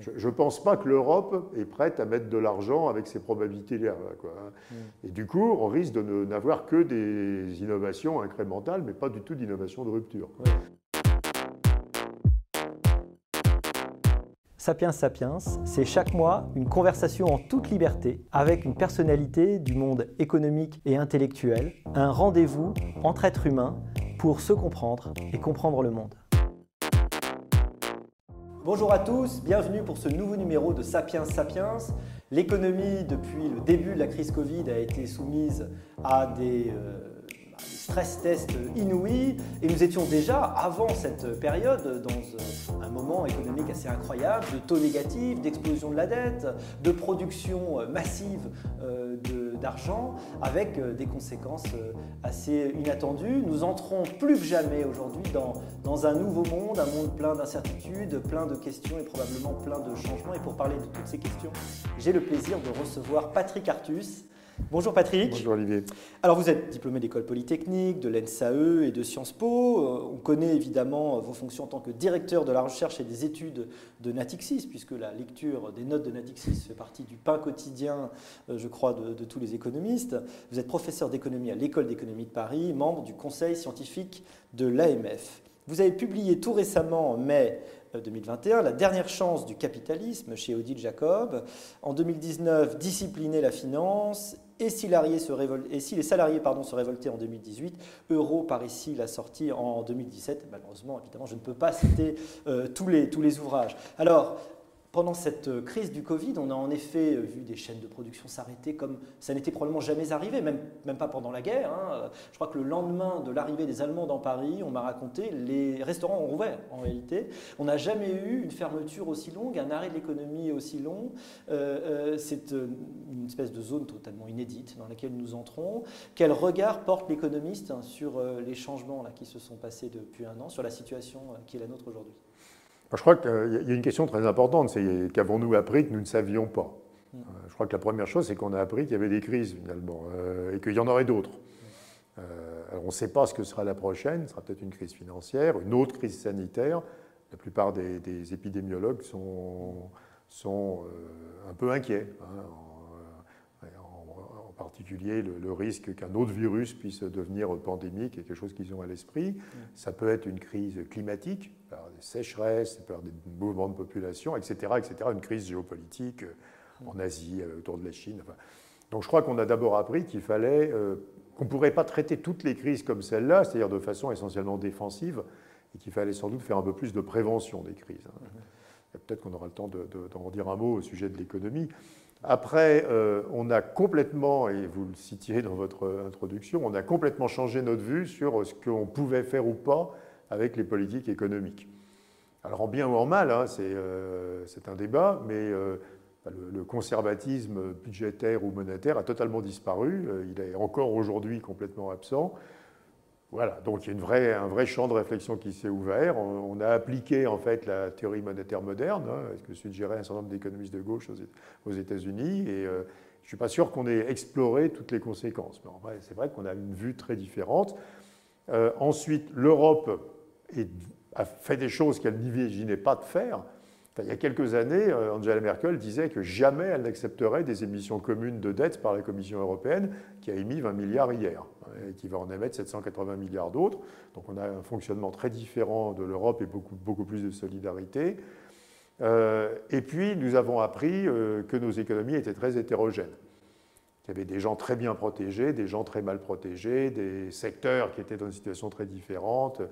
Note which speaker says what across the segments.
Speaker 1: Je ne pense pas que l'Europe est prête à mettre de l'argent avec ces probabilités-là. Hein. Et du coup, on risque de n'avoir que des innovations incrémentales, mais pas du tout d'innovations de rupture.
Speaker 2: Sapiens Sapiens, c'est chaque mois une conversation en toute liberté avec une personnalité du monde économique et intellectuel, un rendez-vous entre êtres humains pour se comprendre et comprendre le monde. Bonjour à tous, bienvenue pour ce nouveau numéro de Sapiens Sapiens. L'économie, depuis le début de la crise Covid, a été soumise à des... Euh, stress test inouï. Et nous étions déjà, avant cette période, dans euh, un moment économique assez incroyable, de taux négatifs, d'explosion de la dette, de production euh, massive euh, d'argent, avec des conséquences assez inattendues. Nous entrons plus que jamais aujourd'hui dans, dans un nouveau monde, un monde plein d'incertitudes, plein de questions et probablement plein de changements. Et pour parler de toutes ces questions, j'ai le plaisir de recevoir Patrick Artus, Bonjour Patrick.
Speaker 1: Bonjour Olivier.
Speaker 2: Alors vous êtes diplômé d'école polytechnique, de l'ENSAE et de Sciences Po. Euh, on connaît évidemment vos fonctions en tant que directeur de la recherche et des études de Natixis, puisque la lecture des notes de Natixis fait partie du pain quotidien, euh, je crois, de, de tous les économistes. Vous êtes professeur d'économie à l'École d'économie de Paris, membre du conseil scientifique de l'AMF. Vous avez publié tout récemment, en mai 2021, La dernière chance du capitalisme chez Odile Jacob. En 2019, Discipliner la finance. Et si, et si les salariés pardon, se révoltaient en 2018, Euro par ici la sortie en 2017. Malheureusement, évidemment, je ne peux pas citer euh, tous, les, tous les ouvrages. Alors, pendant cette euh, crise du Covid, on a en effet euh, vu des chaînes de production s'arrêter comme ça n'était probablement jamais arrivé, même, même pas pendant la guerre. Hein. Je crois que le lendemain de l'arrivée des Allemands dans Paris, on m'a raconté, les restaurants ont rouvert en réalité. On n'a jamais eu une fermeture aussi longue, un arrêt de l'économie aussi long. Euh, c'est une espèce de zone totalement inédite dans laquelle nous entrons. Quel regard porte l'économiste hein, sur les changements qui se sont passés depuis un an, sur la situation qui est la nôtre aujourd'hui?
Speaker 1: Je crois qu'il y a une question très importante, c'est qu'avons-nous appris que nous ne savions pas? Euh, Je crois que la première chose, c'est qu'on a appris qu'il y avait des crises finalement, euh, et qu'il y en aurait d'autres. Euh, alors on ne sait pas ce que sera la prochaine, ce sera peut-être une crise financière, une autre crise sanitaire. La plupart des, épidémiologues sont, un peu inquiets. Hein, particulier le, risque qu'un autre virus puisse devenir pandémique est quelque chose qu'ils ont à l'esprit. Ça peut être une crise climatique, par des sécheresses, par des mouvements de population, etc., etc., une crise géopolitique euh, en Asie, euh, autour de la Chine. Donc je crois qu'on a d'abord appris qu'il fallait, euh, qu'on ne pourrait pas traiter toutes les crises comme celle-là, c'est-à-dire de façon essentiellement défensive, et qu'il fallait sans doute faire un peu plus de prévention des crises. Hein. Peut-être qu'on aura le temps d'en dire un mot au sujet de l'économie. Après, on a complètement, et vous le citiez dans votre introduction, on a complètement changé notre vue sur ce qu'on pouvait faire ou pas avec les politiques économiques. Alors en bien ou en mal, hein, euh, c'est un débat, mais euh, le, conservatisme budgétaire ou monétaire a totalement disparu. Euh, il est encore aujourd'hui complètement absent. Voilà, donc il y a un vrai champ de réflexion qui s'est ouvert. On, a appliqué en fait la théorie monétaire moderne, hein, ce que suggérait un certain nombre d'économistes de gauche aux, États-Unis, et je ne suis pas sûr qu'on ait exploré toutes les conséquences. Mais c'est vrai qu'on a une vue très différente. ensuite, l'Europe a fait des choses qu'elle n'imaginait pas de faire. Il y a quelques années, euh, Angela Merkel disait que jamais elle n'accepterait des émissions communes de dette par la Commission européenne, qui a émis 20 milliards hier, et qui va en émettre 780 milliards d'autres. Donc on a un fonctionnement très différent de l'Europe et beaucoup, beaucoup plus de solidarité. Euh, et puis nous avons appris euh, que nos économies étaient très hétérogènes. Il y avait des gens très bien protégés, des gens très mal protégés, des secteurs qui étaient dans une situation très différente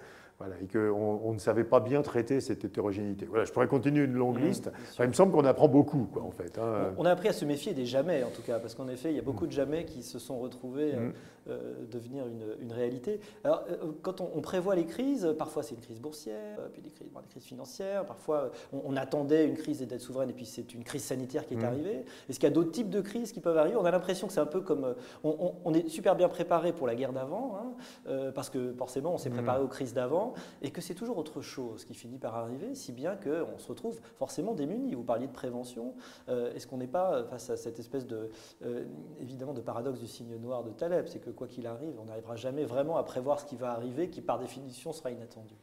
Speaker 1: et qu'on on ne savait pas bien traiter cette hétérogénéité. Voilà, je pourrais continuer une longue mmh, liste. il me semble qu'on apprend beaucoup, quoi, en fait.
Speaker 2: Hein. On a appris à se méfier des jamais, en tout cas, parce qu'en effet, il y a beaucoup de jamais qui se sont retrouvés mmh. euh, euh, devenir une, réalité. Alors, euh, quand on, prévoit les crises, parfois c'est une crise boursière, puis des crises, des crises financières, parfois on, attendait une crise des dettes souveraines, et puis c'est une crise sanitaire qui est mmh. arrivée. Est-ce qu'il y a d'autres types de crises qui peuvent arriver? On a l'impression que c'est un peu comme... On, est super bien préparé pour la guerre d'avant, hein, parce que forcément, on s'est préparé aux crises d'avant et que c'est toujours autre chose qui finit par arriver, si bien qu'on se retrouve forcément démuni. Vous parliez de prévention. Euh, est-ce qu'on n'est pas face à cette espèce de, euh, évidemment, de paradoxe du signe noir de Taleb? C'est que quoi qu'il arrive, on n'arrivera jamais vraiment à prévoir ce qui va arriver, qui par définition sera inattendu.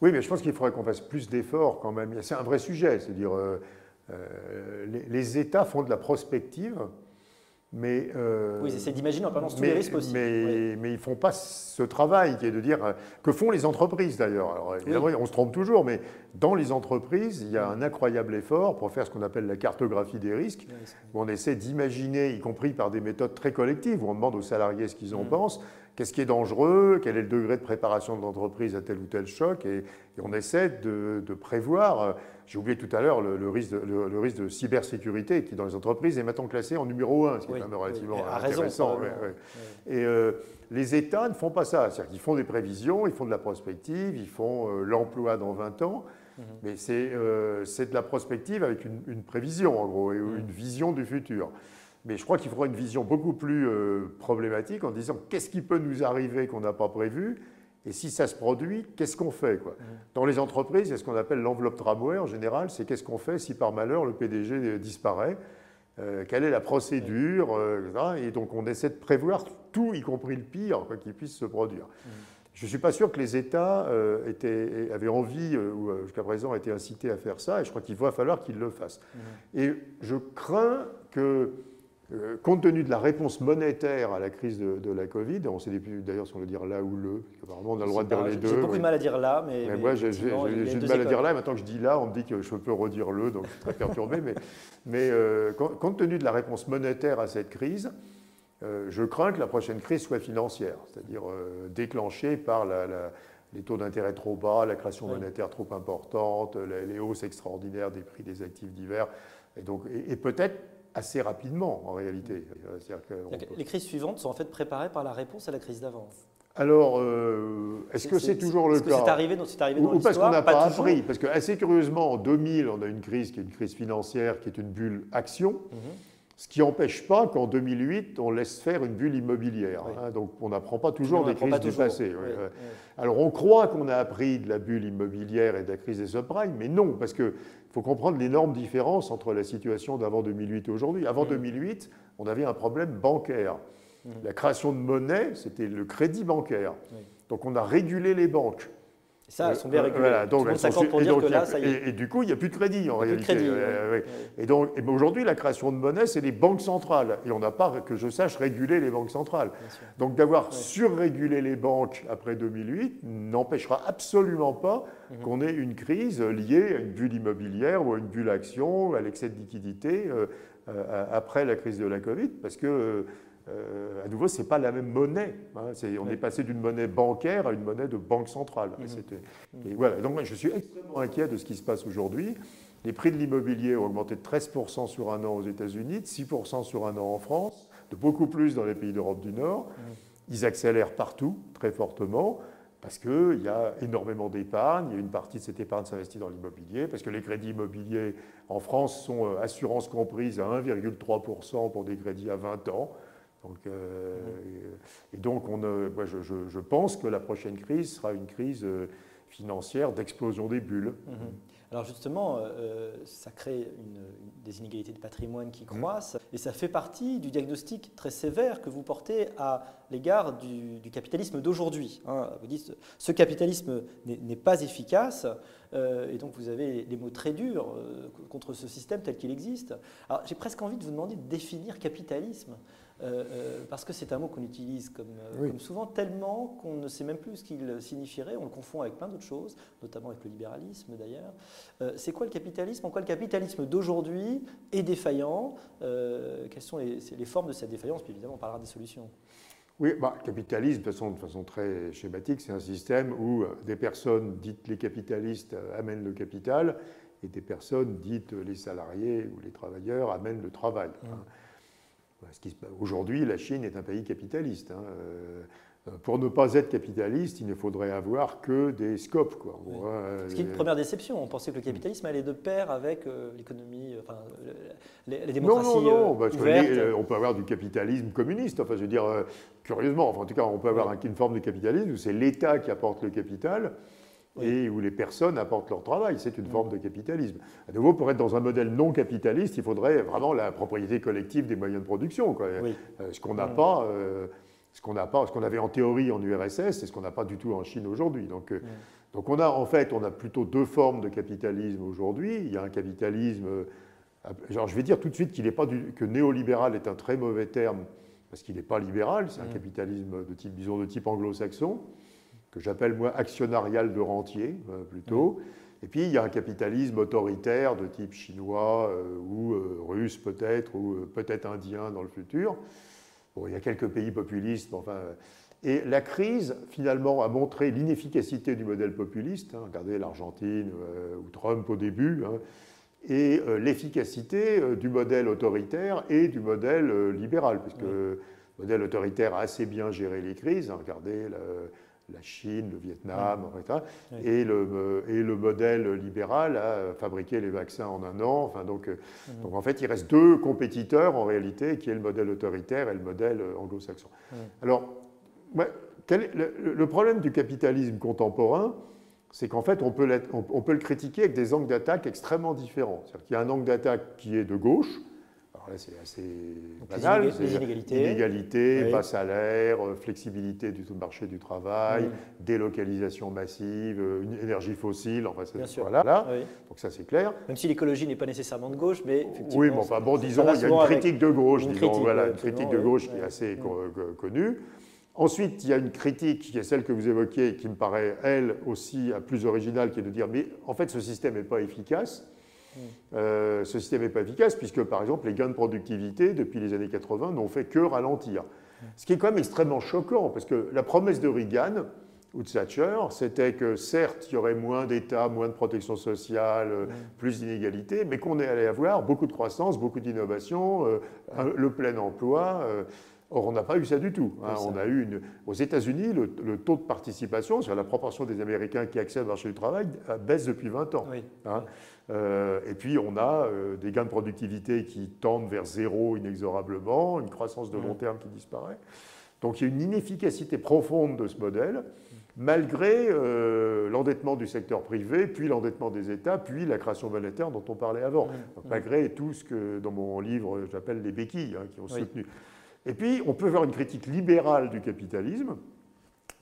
Speaker 1: Oui, mais je pense qu'il faudrait qu'on fasse plus d'efforts quand même. C'est un vrai sujet, c'est-à-dire. Euh, les, États font de la prospective mais,
Speaker 2: euh, oui, c'est d'imaginer en permanence tous les risques aussi.
Speaker 1: Mais, mais ils ne font pas ce travail qui est de dire. Euh, que font les entreprises d'ailleurs Alors évidemment, on se trompe toujours, mais dans les entreprises, il y a un incroyable effort pour faire ce qu'on appelle la cartographie des risques, où on essaie d'imaginer, y compris par des méthodes très collectives, où on demande aux salariés ce qu'ils en mm. pensent, qu'est-ce qui est dangereux, quel est le degré de préparation de l'entreprise à tel ou tel choc, et, on essaie de, de prévoir. Euh, j'ai oublié tout à l'heure le, risque de, le, risque de cybersécurité qui, dans les entreprises, est maintenant classé en numéro un, ce qui est quand même relativement intéressant. Et euh, les États ne font pas ça. C'est-à-dire qu'ils font des prévisions, ils font de la prospective, ils font euh, l'emploi dans 20 ans. Mhm. Mais euh, c'est de la prospective avec une, prévision, en gros, et mhm. une vision du futur. Mais je crois qu'il faudra une vision beaucoup plus problématique en disant qu'est-ce qui peut nous arriver qu'on n'a pas prévu et si ça se produit, qu'est-ce qu'on fait quoi? Mmh. Dans les entreprises, il y a ce qu'on appelle l'enveloppe tramway en général, c'est qu'est-ce qu'on fait si par malheur le PDG disparaît? Euh, Quelle est la procédure euh, Et donc on essaie de prévoir tout, y compris le pire, qui puisse se produire. Mmh. Je ne suis pas sûr que les États euh, étaient, avaient envie, ou jusqu'à présent étaient incités à faire ça, et je crois qu'il va falloir qu'ils le fassent. Et je crains que euh, compte tenu de la réponse monétaire à la crise de, la Covid, on sait d'ailleurs si on veut dire là ou le, apparemment on a le droit de dire les deux.
Speaker 2: J'ai beaucoup de mal à dire là, mais.
Speaker 1: moi j'ai du mal à dire là, et maintenant que je dis là, on me dit que je peux redire le, donc je suis très perturbé. mais, mais euh, compte tenu de la réponse monétaire à cette crise, euh, je crains que la prochaine crise soit financière, c'est-à-dire déclenchée par les taux d'intérêt trop bas, la création monétaire trop importante, les, hausses extraordinaires des prix des actifs divers, et, donc, et peut-être assez rapidement en réalité.
Speaker 2: Les crises suivantes sont en fait préparées par la réponse à la crise d'avant.
Speaker 1: Alors, euh, est-ce que c'est toujours le cas
Speaker 2: C'est arrivé, arrivé
Speaker 1: dans Ou parce qu'on n'a pas, appris Parce que assez curieusement, en 2000, on a une crise qui est une crise financière, qui est une bulle action. Mhm. Ce qui n'empêche pas qu'en 2008, on laisse faire une bulle immobilière. Hein. donc on n'apprend pas toujours des crises du passé. Alors on croit qu'on a appris de la bulle immobilière et de la crise des subprimes, mais non, parce qu'il faut comprendre l'énorme différence entre la situation d'avant 2008 et aujourd'hui. Avant 2008, on avait un problème bancaire. La création de monnaie, c'était le crédit bancaire. Donc on a régulé les banques.
Speaker 2: Ça, elles sont bien régulées. Voilà, donc, pour dire que là, ça y
Speaker 1: est. Et, du coup, il n'y a plus de crédit en réalité. Crédit, Et donc, aujourd'hui, la création de monnaie, c'est les banques centrales. Et on n'a pas, que je sache, régulé les banques centrales. Donc, d'avoir surrégulé les banques après 2008 n'empêchera absolument pas mhm. qu'on ait une crise liée à une bulle immobilière ou à une bulle action, à l'excès de liquidité euh, euh, après la crise de la Covid, parce que euh, à nouveau, ce n'est pas la même monnaie. Hein. on est passé d'une monnaie bancaire à une monnaie de banque centrale. Mhm. Et voilà. Donc, moi, je suis extrêmement inquiet de ce qui se passe aujourd'hui. Les prix de l'immobilier ont augmenté de 13% sur un an aux États-Unis, de 6% sur un an en France, de beaucoup plus dans les pays d'Europe du Nord. Mhm. Ils accélèrent partout, très fortement, parce qu'il y a énormément d'épargne. Il y a une partie de cette épargne s'investit dans l'immobilier, parce que les crédits immobiliers en France sont euh, assurances comprises à 1,3% pour des crédits à 20 ans. Donc, euh, et donc, on, je, pense que la prochaine crise sera une crise euh, financière d'explosion des bulles. Mhm.
Speaker 2: Alors justement, euh, ça crée des inégalités de patrimoine qui mhm. croissent, et ça fait partie du diagnostic très sévère que vous portez à l'égard du, capitalisme d'aujourd'hui. Hein. vous dites, ce capitalisme n'est pas efficace, et donc vous avez des mots très durs contre ce système tel qu'il existe. Alors j'ai presque envie de vous demander de définir capitalisme. Euh, euh, parce que c'est un mot qu'on utilise euh, comme, souvent tellement qu'on ne sait même plus ce qu'il signifierait, on le confond avec plein d'autres choses, notamment avec le libéralisme d'ailleurs. c'est quoi le capitalisme? En quoi le capitalisme d'aujourd'hui est défaillant? Quelles sont les, formes de cette défaillance? Puis évidemment, on parlera des solutions.
Speaker 1: Oui, bah, capitalisme, de façon, de façon très schématique, c'est un système où des personnes dites les capitalistes amènent le capital et des personnes dites les salariés ou les travailleurs amènent le travail. Mmh. Aujourd'hui, la Chine est un pays capitaliste. Hein. Euh, pour ne pas être capitaliste, il ne faudrait avoir que des scopes. Quoi.
Speaker 2: Ce qui est une euh, première déception. On pensait que le capitalisme allait de pair avec euh, l'économie, enfin, les, démocraties.
Speaker 1: Non, non, non. on peut avoir du capitalisme communiste. Enfin, je veux dire, curieusement, enfin, en tout cas, on peut avoir une forme de capitalisme où c'est l'État qui apporte le capital et où les personnes apportent leur travail. C'est une forme de capitalisme. À nouveau, pour être dans un modèle non capitaliste, il faudrait vraiment la propriété collective des moyens de production. Quoi. Euh, ce qu'on n'a pas. Euh, ce qu'on n'a pas, ce qu'on avait en théorie en URSS, c'est ce qu'on n'a pas du tout en Chine aujourd'hui. Donc, euh, donc on a en fait, on a plutôt deux formes de capitalisme aujourd'hui. Il y a un capitalisme Alors je vais dire tout de suite qu'il n'est pas du, que néolibéral est un très mauvais terme parce qu'il n'est pas libéral, c'est un mmh. capitalisme de type, disons, de type anglo-saxon, que j'appelle moi actionnarial de rentier euh, plutôt. Et puis il y a un capitalisme autoritaire de type chinois euh, ou euh, russe peut-être, ou peut-être indien dans le futur. Bon, il y a quelques pays populistes, mais enfin. Et la crise, finalement, a montré l'inefficacité du modèle populiste. Hein. regardez l'Argentine ou Trump au début. Hein et l'efficacité du modèle autoritaire et du modèle libéral, puisque le modèle autoritaire a assez bien géré les crises. Hein, regardez la Chine, le Vietnam, etc. Et, le, et, le, modèle libéral a fabriqué les vaccins en un an. Enfin, donc, donc, en fait, il reste deux compétiteurs en réalité, qui est le modèle autoritaire et le modèle anglo-saxon. Alors, le, problème du capitalisme contemporain, c'est qu'en fait, on peut, on peut, le critiquer avec des angles d'attaque extrêmement différents. C'est-à-dire qu'il y a un angle d'attaque qui est de gauche, alors là c'est assez banal,
Speaker 2: les inégalités,
Speaker 1: inégalités bas salaire, euh, flexibilité du marché du travail, délocalisation massive, euh, une énergie fossile, enfin voilà. Là. Donc ça c'est clair.
Speaker 2: Même si l'écologie n'est pas nécessairement de gauche, mais
Speaker 1: Oui, mais enfin bon, disons, il y a une critique de gauche, disons, voilà, une critique de gauche qui est assez connue. Ensuite, il y a une critique qui est celle que vous évoquiez, qui me paraît, elle aussi, plus originale, qui est de dire, mais en fait, ce système n'est pas efficace. Euh, ce système n'est pas efficace puisque, par exemple, les gains de productivité depuis les années 80 n'ont fait que ralentir. Ce qui est quand même extrêmement choquant, parce que la promesse de Reagan ou de Thatcher, c'était que certes, il y aurait moins d'État, moins de protection sociale, euh, plus d'inégalités, mais qu'on allait avoir beaucoup de croissance, beaucoup d'innovation, euh, le plein emploi. Or, on n'a pas eu ça du tout. Hein. On a eu une... Aux États-Unis, le, taux de participation, sur la proportion des Américains qui accèdent au marché du travail, euh, baisse depuis 20 ans. Hein. Euh, et puis, on a euh, des gains de productivité qui tendent vers zéro inexorablement, une croissance de long terme qui disparaît. Donc, il y a une inefficacité profonde de ce modèle, malgré l'endettement du secteur privé, puis l'endettement des États, puis la création monétaire dont on parlait avant. malgré tout ce que, dans mon livre, j'appelle les béquilles, hein, qui ont soutenu. Et puis, on peut faire une critique libérale du capitalisme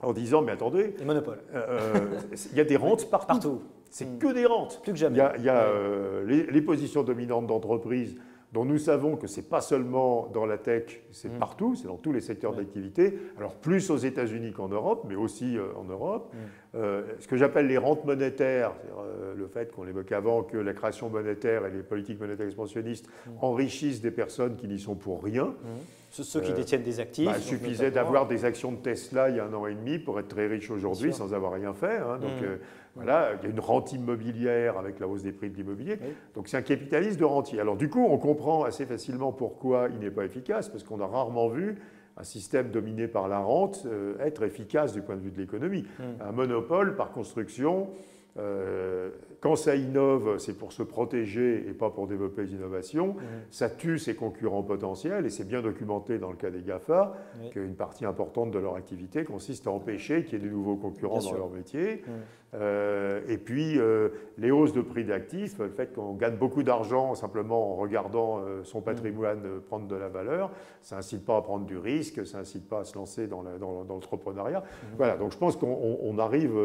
Speaker 1: en disant, mais attendez,
Speaker 2: les monopoles.
Speaker 1: Euh, il y a des rentes partout. C'est hmm. que des rentes.
Speaker 2: Plus que jamais.
Speaker 1: Il y a, euh, les, positions dominantes d'entreprise dont nous savons que ce n'est pas seulement dans la tech, c'est hmm. partout, c'est dans tous les secteurs d'activité. Alors plus aux États-Unis qu'en Europe, mais aussi euh, en Europe. Hmm. ce que j'appelle les rentes monétaires, le fait qu'on évoque avant que la création monétaire et les politiques monétaires expansionnistes enrichissent des personnes qui n'y sont pour rien.
Speaker 2: Ceux qui euh, détiennent des actifs.
Speaker 1: Bah, il suffisait d'avoir des actions de Tesla il y a un an et demi pour être très riche aujourd'hui sans avoir rien fait. Hein. donc euh, voilà, il y a une rente immobilière avec la hausse des prix de l'immobilier. Donc c'est un capitalisme de rentier. Alors du coup, on comprend assez facilement pourquoi il n'est pas efficace, parce qu'on a rarement vu un système dominé par la rente euh, être efficace du point de vue de l'économie. Mmh. Un monopole, par construction, euh, quand ça innove, c'est pour se protéger et pas pour développer des innovations. Mmh. Ça tue ses concurrents potentiels et c'est bien documenté dans le cas des GAFA qu'une partie importante de leur activité consiste à empêcher qu'il y ait de nouveaux concurrents dans leur métier. Mmh. Euh, et puis euh, les hausses de prix d'actifs, le fait qu'on gagne beaucoup d'argent simplement en regardant son mmh. patrimoine prendre de la valeur, ça n'incite pas à prendre du risque, ça n'incite pas à se lancer dans l'entrepreneuriat. Voilà, donc je pense qu'on arrive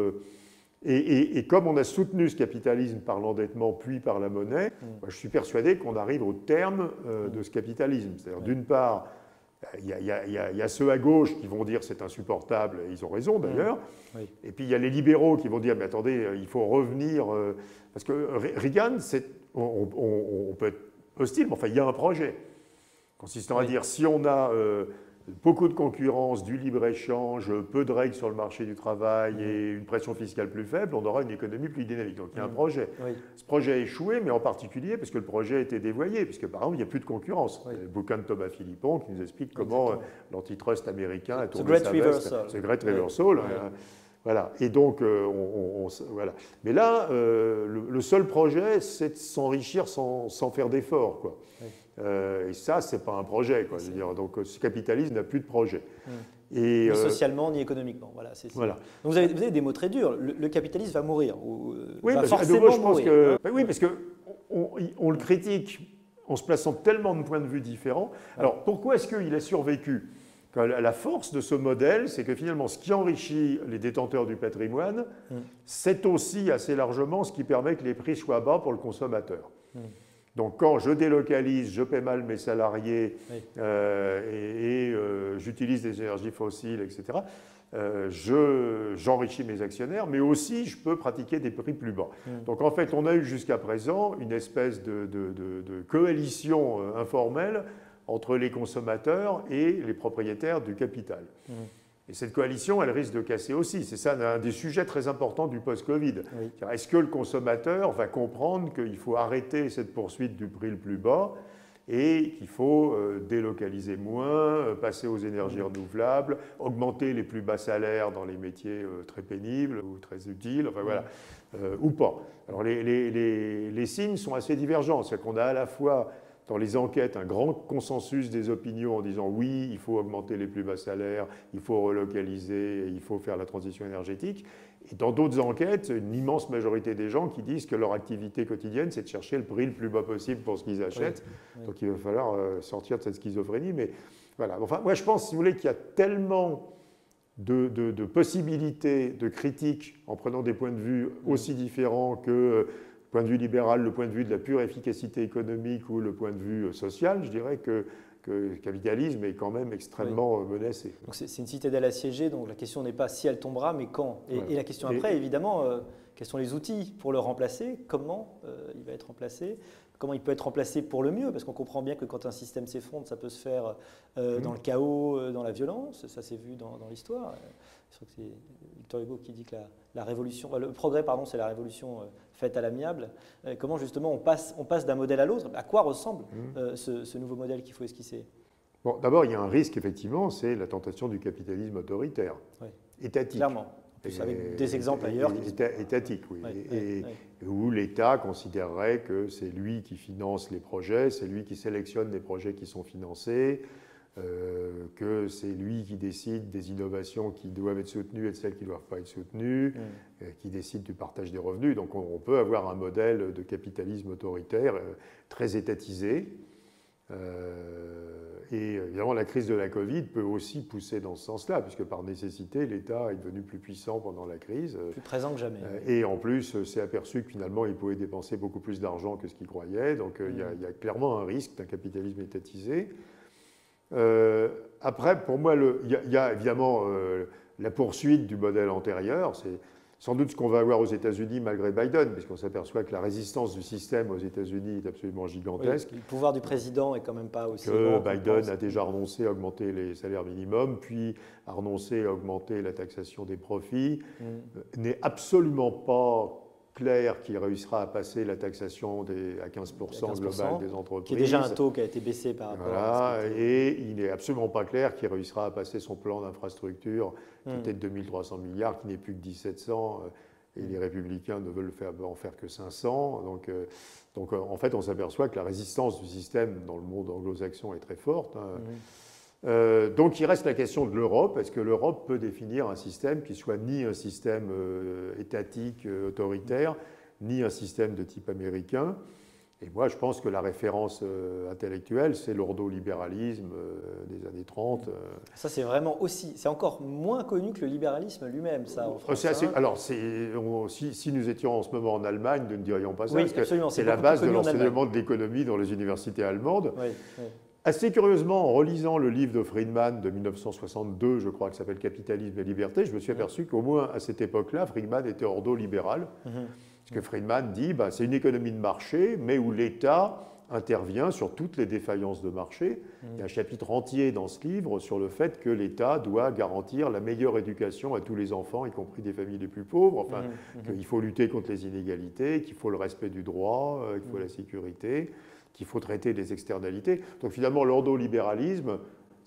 Speaker 1: et, comme on a soutenu ce capitalisme par l'endettement puis par la monnaie, mm. je suis persuadé qu'on arrive au terme euh, de ce capitalisme. C'est-à-dire, d'une part, il y, a, ceux à gauche qui vont dire c'est insupportable, et ils ont raison mm. d'ailleurs. Et puis il y a les libéraux qui vont dire mais attendez, euh, il faut revenir. Euh, parce que Reagan, on, on, peut être hostile, mais enfin il y a un projet consistant à dire si on a beaucoup de concurrence, du libre-échange, peu de règles sur le marché du travail mm. et une pression fiscale plus faible, on aura une économie plus dynamique. Donc il y a un mm. projet. Ce projet a échoué, mais en particulier parce que le projet a été dévoyé, puisque par exemple, il n'y a plus de concurrence. Il y a le bouquin de Thomas Philippon qui nous explique comment euh, l'antitrust américain a tourné
Speaker 2: sa veste.
Speaker 1: C'est Great Reversal. Hein. Voilà. Et donc, euh, on, voilà. Mais là, euh, le, seul projet, c'est de s'enrichir sans, sans, faire d'efforts. Quoi. Euh, et ça, ce n'est pas un projet. Quoi, dire. Donc ce capitalisme n'a plus de projet.
Speaker 2: Et, ni euh, socialement, ni économiquement. Voilà, voilà. Donc vous avez, vous avez, des mots très durs. Le, capitalisme va mourir. Ou,
Speaker 1: euh, oui, va forcément je pense que, hein. oui, parce qu'on on, le critique en se plaçant tellement de points de vue différents. Alors pourquoi est-ce qu'il a survécu? La force de ce modèle, c'est que finalement, ce qui enrichit les détenteurs du patrimoine, hum. c'est aussi assez largement ce qui permet que les prix soient bas pour le consommateur. Hum. Donc quand je délocalise, je paie mal mes salariés et, j'utilise des énergies fossiles, etc., j'enrichis mes actionnaires, mais aussi je peux pratiquer des prix plus bas. Mm. Donc en fait, on a eu jusqu'à présent une espèce de, de coalition informelle entre les consommateurs et les propriétaires du capital. Mmh. Et cette coalition, elle risque de casser aussi. C'est ça un des sujets très importants du post-Covid. Est-ce que le consommateur va comprendre qu'il faut arrêter cette poursuite du prix le plus bas et qu'il faut euh, délocaliser moins, euh, passer aux énergies renouvelables, augmenter les plus bas salaires dans les métiers euh, très pénibles ou très utiles, enfin voilà, ou pas. Alors les, les, les signes sont assez divergents. C'est qu'on a à la fois dans les enquêtes un grand consensus des opinions en disant oui, il faut augmenter les plus bas salaires, il faut relocaliser, il faut faire la transition énergétique. Et dans d'autres enquêtes, une immense majorité des gens qui disent que leur activité quotidienne, c'est de chercher le prix le plus bas possible pour ce qu'ils achètent. Donc il va falloir euh, sortir de cette schizophrénie. Mais voilà. Enfin, moi, je pense, si vous voulez, qu'il y a tellement de, de, possibilités de critique en prenant des points de vue aussi différents que euh, point de vue libéral, le point de vue de la pure efficacité économique ou le point de vue euh, social, je dirais que, le capitalisme est quand même extrêmement euh, menacé.
Speaker 2: c'est une citadelle assiégée, donc la question n'est pas si elle tombera, mais quand. Et, la question après, évidemment, euh, quels sont les outils pour le remplacer? Comment il va être remplacé? Comment il peut être remplacé pour le mieux? Parce qu'on comprend bien que quand un système s'effondre, ça peut se faire mmh. dans le chaos, dans la violence. Ça s'est vu dans, dans l'histoire. Je crois que c'est Victor Hugo qui dit que la, révolution, le progrès, pardon, c'est la révolution faite à l'amiable. Euh, comment justement on passe, on passe d'un modèle à l'autre? À quoi ressemble mmh. euh, ce, nouveau modèle qu'il faut esquisser?
Speaker 1: Bon, d'abord, il y a un risque, effectivement, c'est la tentation du capitalisme autoritaire, étatique.
Speaker 2: Clairement. avec des exemples ailleurs.
Speaker 1: étatique, oui. et, où l'État considérerait que c'est lui qui finance les projets, c'est lui qui sélectionne les projets qui sont financés, euh, que c'est lui qui décide des innovations qui doivent être soutenues et de celles qui ne doivent pas être soutenues, mm. euh, qui décide du partage des revenus. Donc on, peut avoir un modèle de capitalisme autoritaire euh, très étatisé. et évidemment, la crise de la Covid peut aussi pousser dans ce sens-là, puisque par nécessité, l'État est devenu plus puissant pendant la crise.
Speaker 2: Plus présent que jamais.
Speaker 1: et en plus, s'est aperçu que finalement, il pouvait dépenser beaucoup plus d'argent que ce qu'il croyait. Donc il y, y, a clairement un risque d'un capitalisme étatisé. Euh, après, pour moi, il y, a évidemment euh, la poursuite du modèle antérieur. C'est sans doute ce qu'on va avoir aux États-Unis malgré Biden, puisqu'on s'aperçoit que la résistance du système aux États-Unis est absolument gigantesque.
Speaker 2: le pouvoir du président est quand même pas aussi.
Speaker 1: Que Biden a déjà renoncé à augmenter les salaires minimums, puis a renoncé à augmenter la taxation des profits, mm. euh, n'est absolument pas clair qui réussira à passer la taxation des, à 15%, globale des entreprises.
Speaker 2: Qui est déjà un taux qui a été baissé par rapport
Speaker 1: à Et il n'est absolument pas clair qu'il réussira à passer son plan d'infrastructure, qui hmm. était de 2300 milliards, qui n'est plus que 1700. Euh, et les républicains ne veulent faire, en faire que 500. Donc, euh, donc euh, en fait, on s'aperçoit que la résistance du système dans le monde anglo-saxon est très forte. Hein. Hmm. Euh, donc il reste la question de l'Europe. Est-ce que l'Europe peut définir un système qui soit ni un système euh, étatique euh, autoritaire, ni un système de type américain? Et moi, je pense que la référence intellectuelle, c'est l'ordolibéralisme des années 30.
Speaker 2: Ça, c'est vraiment aussi, c'est encore moins connu que le libéralisme lui-même, ça. En France,
Speaker 1: hein. alors, si, si, nous étions en ce moment en Allemagne, nous ne dirions pas ça, parce que c'est la base de l'enseignement de l'économie dans les universités allemandes. Oui, oui. Assez curieusement, en relisant le livre de Friedman de 1962, je crois, qui s'appelle Capitalisme et liberté, je me suis aperçu qu'au moins à cette époque-là, Friedman était ordo-libéral. Mhm. Parce que Friedman dit bah, c'est une économie de marché, mais où l'État intervient sur toutes les défaillances de marché. Mhm. Il y a un chapitre entier dans ce livre sur le fait que l'État doit garantir la meilleure éducation à tous les enfants, y compris des familles les plus pauvres, enfin, mhm. qu'il faut lutter contre les inégalités, qu'il faut le respect du droit, euh, qu'il faut la sécurité qu'il faut traiter les externalités. Donc finalement, l'ordolibéralisme,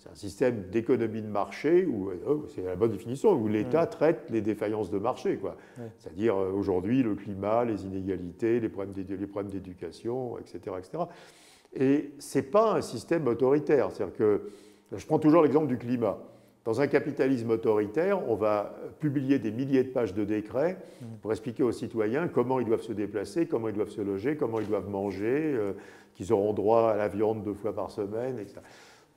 Speaker 1: c'est un système d'économie de marché, où, euh, c'est la bonne définition, où l'État traite les défaillances de marché. C'est-à-dire euh, aujourd'hui le climat, les inégalités, les problèmes d'éducation, etc., etc. Et ce n'est pas un système autoritaire. C'est-à-dire que, je prends toujours l'exemple du climat. Dans un capitalisme autoritaire, on va publier des milliers de pages de décrets mmh. pour expliquer aux citoyens comment ils doivent se déplacer, comment ils doivent se loger, comment ils doivent manger, euh, qu'ils auront droit à la viande deux fois par semaine, etc.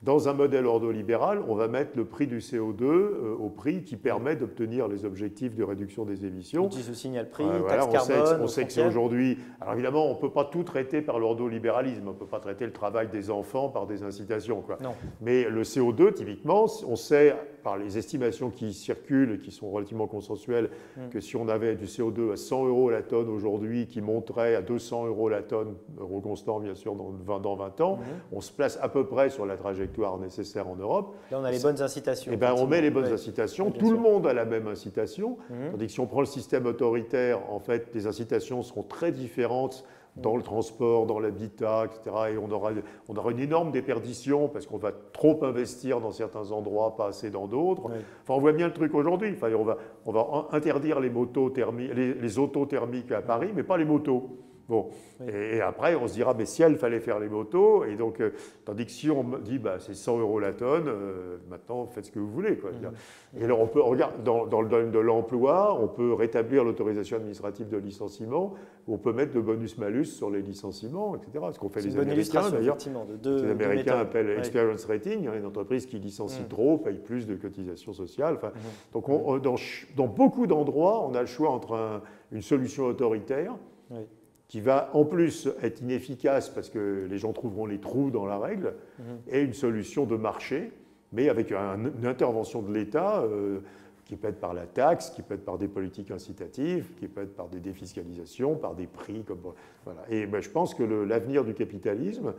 Speaker 1: Dans un modèle ordolibéral, on va mettre le prix du CO2 euh, au prix qui permet d'obtenir les objectifs de réduction des émissions.
Speaker 2: Je signale prix,
Speaker 1: Euh,
Speaker 2: taxe
Speaker 1: voilà, on
Speaker 2: carbone.
Speaker 1: sait, on sait que c'est aujourd'hui. Alors évidemment, on ne peut pas tout traiter par l'ordolibéralisme. On ne peut pas traiter le travail des enfants par des incitations. Quoi.
Speaker 2: Non.
Speaker 1: Mais le CO2, typiquement, on sait par les estimations qui circulent et qui sont relativement consensuelles
Speaker 2: Mm.
Speaker 1: que si on avait du CO2 à 100 euros la tonne aujourd'hui, qui monterait à 200 euros la tonne, euro constant bien sûr, dans 20, dans 20 ans,
Speaker 2: Mhm.
Speaker 1: on se place à peu près sur la trajectoire nécessaire en Europe.
Speaker 2: Là, on a les bonnes incitations.
Speaker 1: Eh ben, on met les bonnes
Speaker 2: Ouais.
Speaker 1: incitations. Tout le monde a la même incitation.
Speaker 2: Mhm.
Speaker 1: Tandis que si on prend le système autoritaire, en fait, les incitations seront très différentes dans le transport, dans l'habitat, etc. Et on aura, on aura une énorme déperdition parce qu'on va trop investir dans certains endroits, pas assez dans d'autres. Enfin, on voit bien le truc aujourd'hui. Enfin, on, va, on va interdire les, motos thermiques, les, les autos thermiques à Paris, mais pas les motos. Bon.
Speaker 2: Oui.
Speaker 1: Et, et après, on se dira, mais si elle fallait faire les motos, et donc, euh, tandis que si on me dit, bah, c'est 100 euros la tonne, euh, maintenant, faites ce que vous voulez. Quoi.
Speaker 2: Mhm.
Speaker 1: Et alors, on peut, regarde, dans, dans le domaine de l'emploi, on peut rétablir l'autorisation administrative de licenciement, on peut mettre de bonus-malus sur les licenciements, etc. Ce qu'ont fait les Américains, d'ailleurs.
Speaker 2: effectivement, de deux,
Speaker 1: Les Américains appellent
Speaker 2: Ouais.
Speaker 1: experience rating, hein, une entreprise qui licencie
Speaker 2: Mm.
Speaker 1: trop paye plus de cotisations sociales.
Speaker 2: Mhm.
Speaker 1: Donc, on- on- dans, beaucoup d'endroits, on a le choix entre un- une solution autoritaire
Speaker 2: Oui.
Speaker 1: Qui va en plus être inefficace parce que les gens trouveront les trous dans la règle,
Speaker 2: Mhm.
Speaker 1: et une solution de marché, mais avec un- une intervention de l'État euh, qui peut être par la taxe, qui peut être par des politiques incitatives, qui peut être par des défiscalisations, par des prix. Comme, voilà. Et ben, je pense que l'avenir du capitalisme,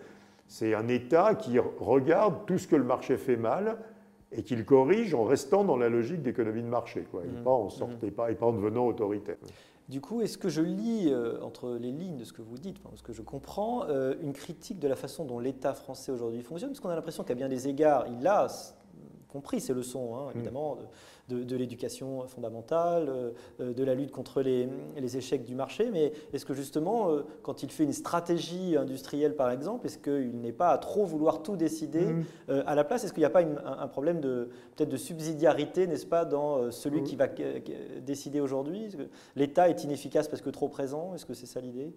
Speaker 1: c'est un État qui regarde tout ce que le marché fait mal et qui le corrige en restant dans la logique d'économie de marché, quoi, et,
Speaker 2: Mhm.
Speaker 1: pas en pas, et pas en devenant autoritaire.
Speaker 2: Du coup, est-ce que je lis euh, entre les lignes de ce que vous dites, enfin, ce que je comprends, euh, une critique de la façon dont l'État français aujourd'hui fonctionne? Parce qu'on a l'impression qu'à bien des égards, il a compris ces leçons, hein, évidemment, de, de- de l'éducation fondamentale, euh, de la lutte contre les, les échecs du marché. Mais est-ce que justement, euh, quand il fait une stratégie industrielle, par exemple, est-ce qu'il n'est pas à trop vouloir tout décider
Speaker 1: Mhm.
Speaker 2: euh, à la place, est-ce qu'il n'y a pas une- un, problème de peut-être de subsidiarité, n'est-ce pas, dans celui qui va euh, décider aujourd'hui? L'État est inefficace parce que trop présent? Est-ce que c'est ça l'idée?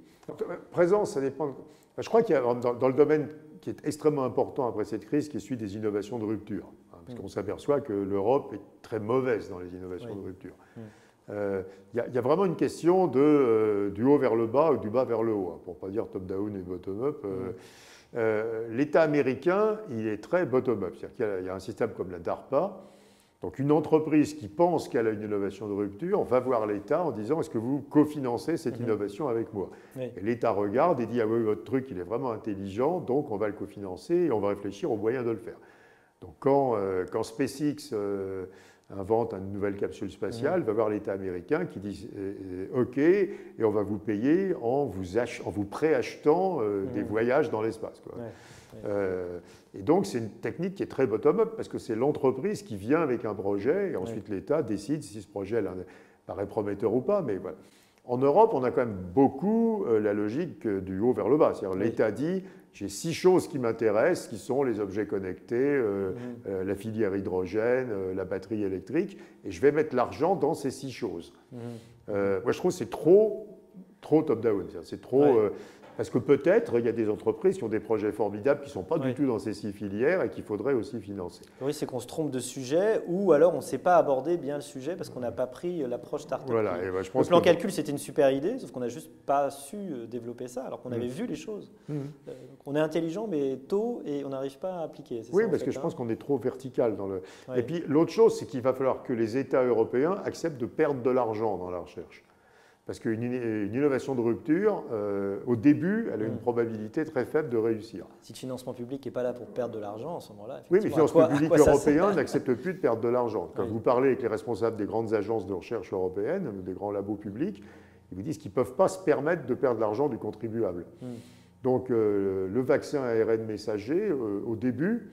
Speaker 1: Présent, ça dépend. Je crois qu'il y a dans, dans le domaine qui est extrêmement important après cette crise, qui est celui des innovations de rupture. Parce
Speaker 2: Mm.
Speaker 1: qu'on s'aperçoit que l'Europe est très mauvaise dans les innovations
Speaker 2: Oui.
Speaker 1: de rupture.
Speaker 2: Mm.
Speaker 1: Euh, Il y, a- il y a vraiment une question de, euh, du haut vers le bas ou du bas vers le haut, hein, pour ne pas dire top-down et bottom-up. Euh, euh, L'État américain, il est très bottom-up. C'est-à-dire qu'il y a- il y a un système comme la DARPA. Donc une entreprise qui pense qu'elle a une innovation de rupture va voir l'État en disant est-ce que vous cofinancez cette
Speaker 2: Mhm.
Speaker 1: innovation avec moi?
Speaker 2: Oui.
Speaker 1: et l'État regarde et dit Ah oui, votre truc, il est vraiment intelligent, donc on va le cofinancer et on va réfléchir aux moyens de le faire. Donc quand, euh, quand SpaceX euh, invente une nouvelle capsule spatiale, va voir l'État américain qui dit euh, OK, et on va vous payer en vous, ach- en vous préachetant euh, des voyages dans l'espace.
Speaker 2: Ouais.
Speaker 1: Euh, et donc, c'est une technique qui est très bottom-up parce que c'est l'entreprise qui vient avec un projet et ensuite l'État décide si ce projet là, paraît prometteur ou pas. Mais voilà. En Europe, on a quand même beaucoup euh, la logique du haut vers le bas. C'est-à-dire
Speaker 2: Oui.
Speaker 1: l'État dit j'ai six choses qui m'intéressent, qui sont les objets connectés, euh,
Speaker 2: Mhm.
Speaker 1: euh, la filière hydrogène, euh, la batterie électrique, et je vais mettre l'argent dans ces six choses. Euh, moi, je trouve que c'est trop, trop top-down. C'est trop.
Speaker 2: Ouais.
Speaker 1: Parce que peut-être il y a des entreprises qui ont des projets formidables qui ne sont pas du tout dans ces six filières et qu'il faudrait aussi financer.
Speaker 2: Oui, c'est qu'on se trompe de sujet ou alors on ne sait pas aborder bien le sujet parce qu'on n'a pas pris l'approche start-up.
Speaker 1: Voilà. Et ben, je
Speaker 2: Le plan
Speaker 1: que-
Speaker 2: calcul, c'était une super idée, sauf qu'on n'a juste pas su euh, développer ça alors qu'on avait vu les choses.
Speaker 1: Mhm.
Speaker 2: Euh, on est intelligent mais tôt et on n'arrive pas à appliquer.
Speaker 1: Oui,
Speaker 2: ça,
Speaker 1: parce
Speaker 2: fait,
Speaker 1: que je
Speaker 2: hein
Speaker 1: pense qu'on est trop vertical dans le. Et puis l'autre chose, c'est qu'il va falloir que les États européens acceptent de perdre de l'argent dans la recherche. Parce qu'une une innovation de rupture, euh, au début, elle a une
Speaker 2: Mm.
Speaker 1: probabilité très faible de réussir.
Speaker 2: Si le financement public n'est pas là pour perdre de l'argent, à ce moment-là.
Speaker 1: Oui, mais le financement
Speaker 2: quoi-
Speaker 1: public européen n'accepte plus de perdre de l'argent. Quand
Speaker 2: Oui.
Speaker 1: vous parlez avec les responsables des grandes agences de recherche européennes, des grands labos publics, ils vous disent qu'ils ne peuvent pas se permettre de perdre l'argent du contribuable.
Speaker 2: Hmm.
Speaker 1: Donc euh, le vaccin ARN messager, euh, au début,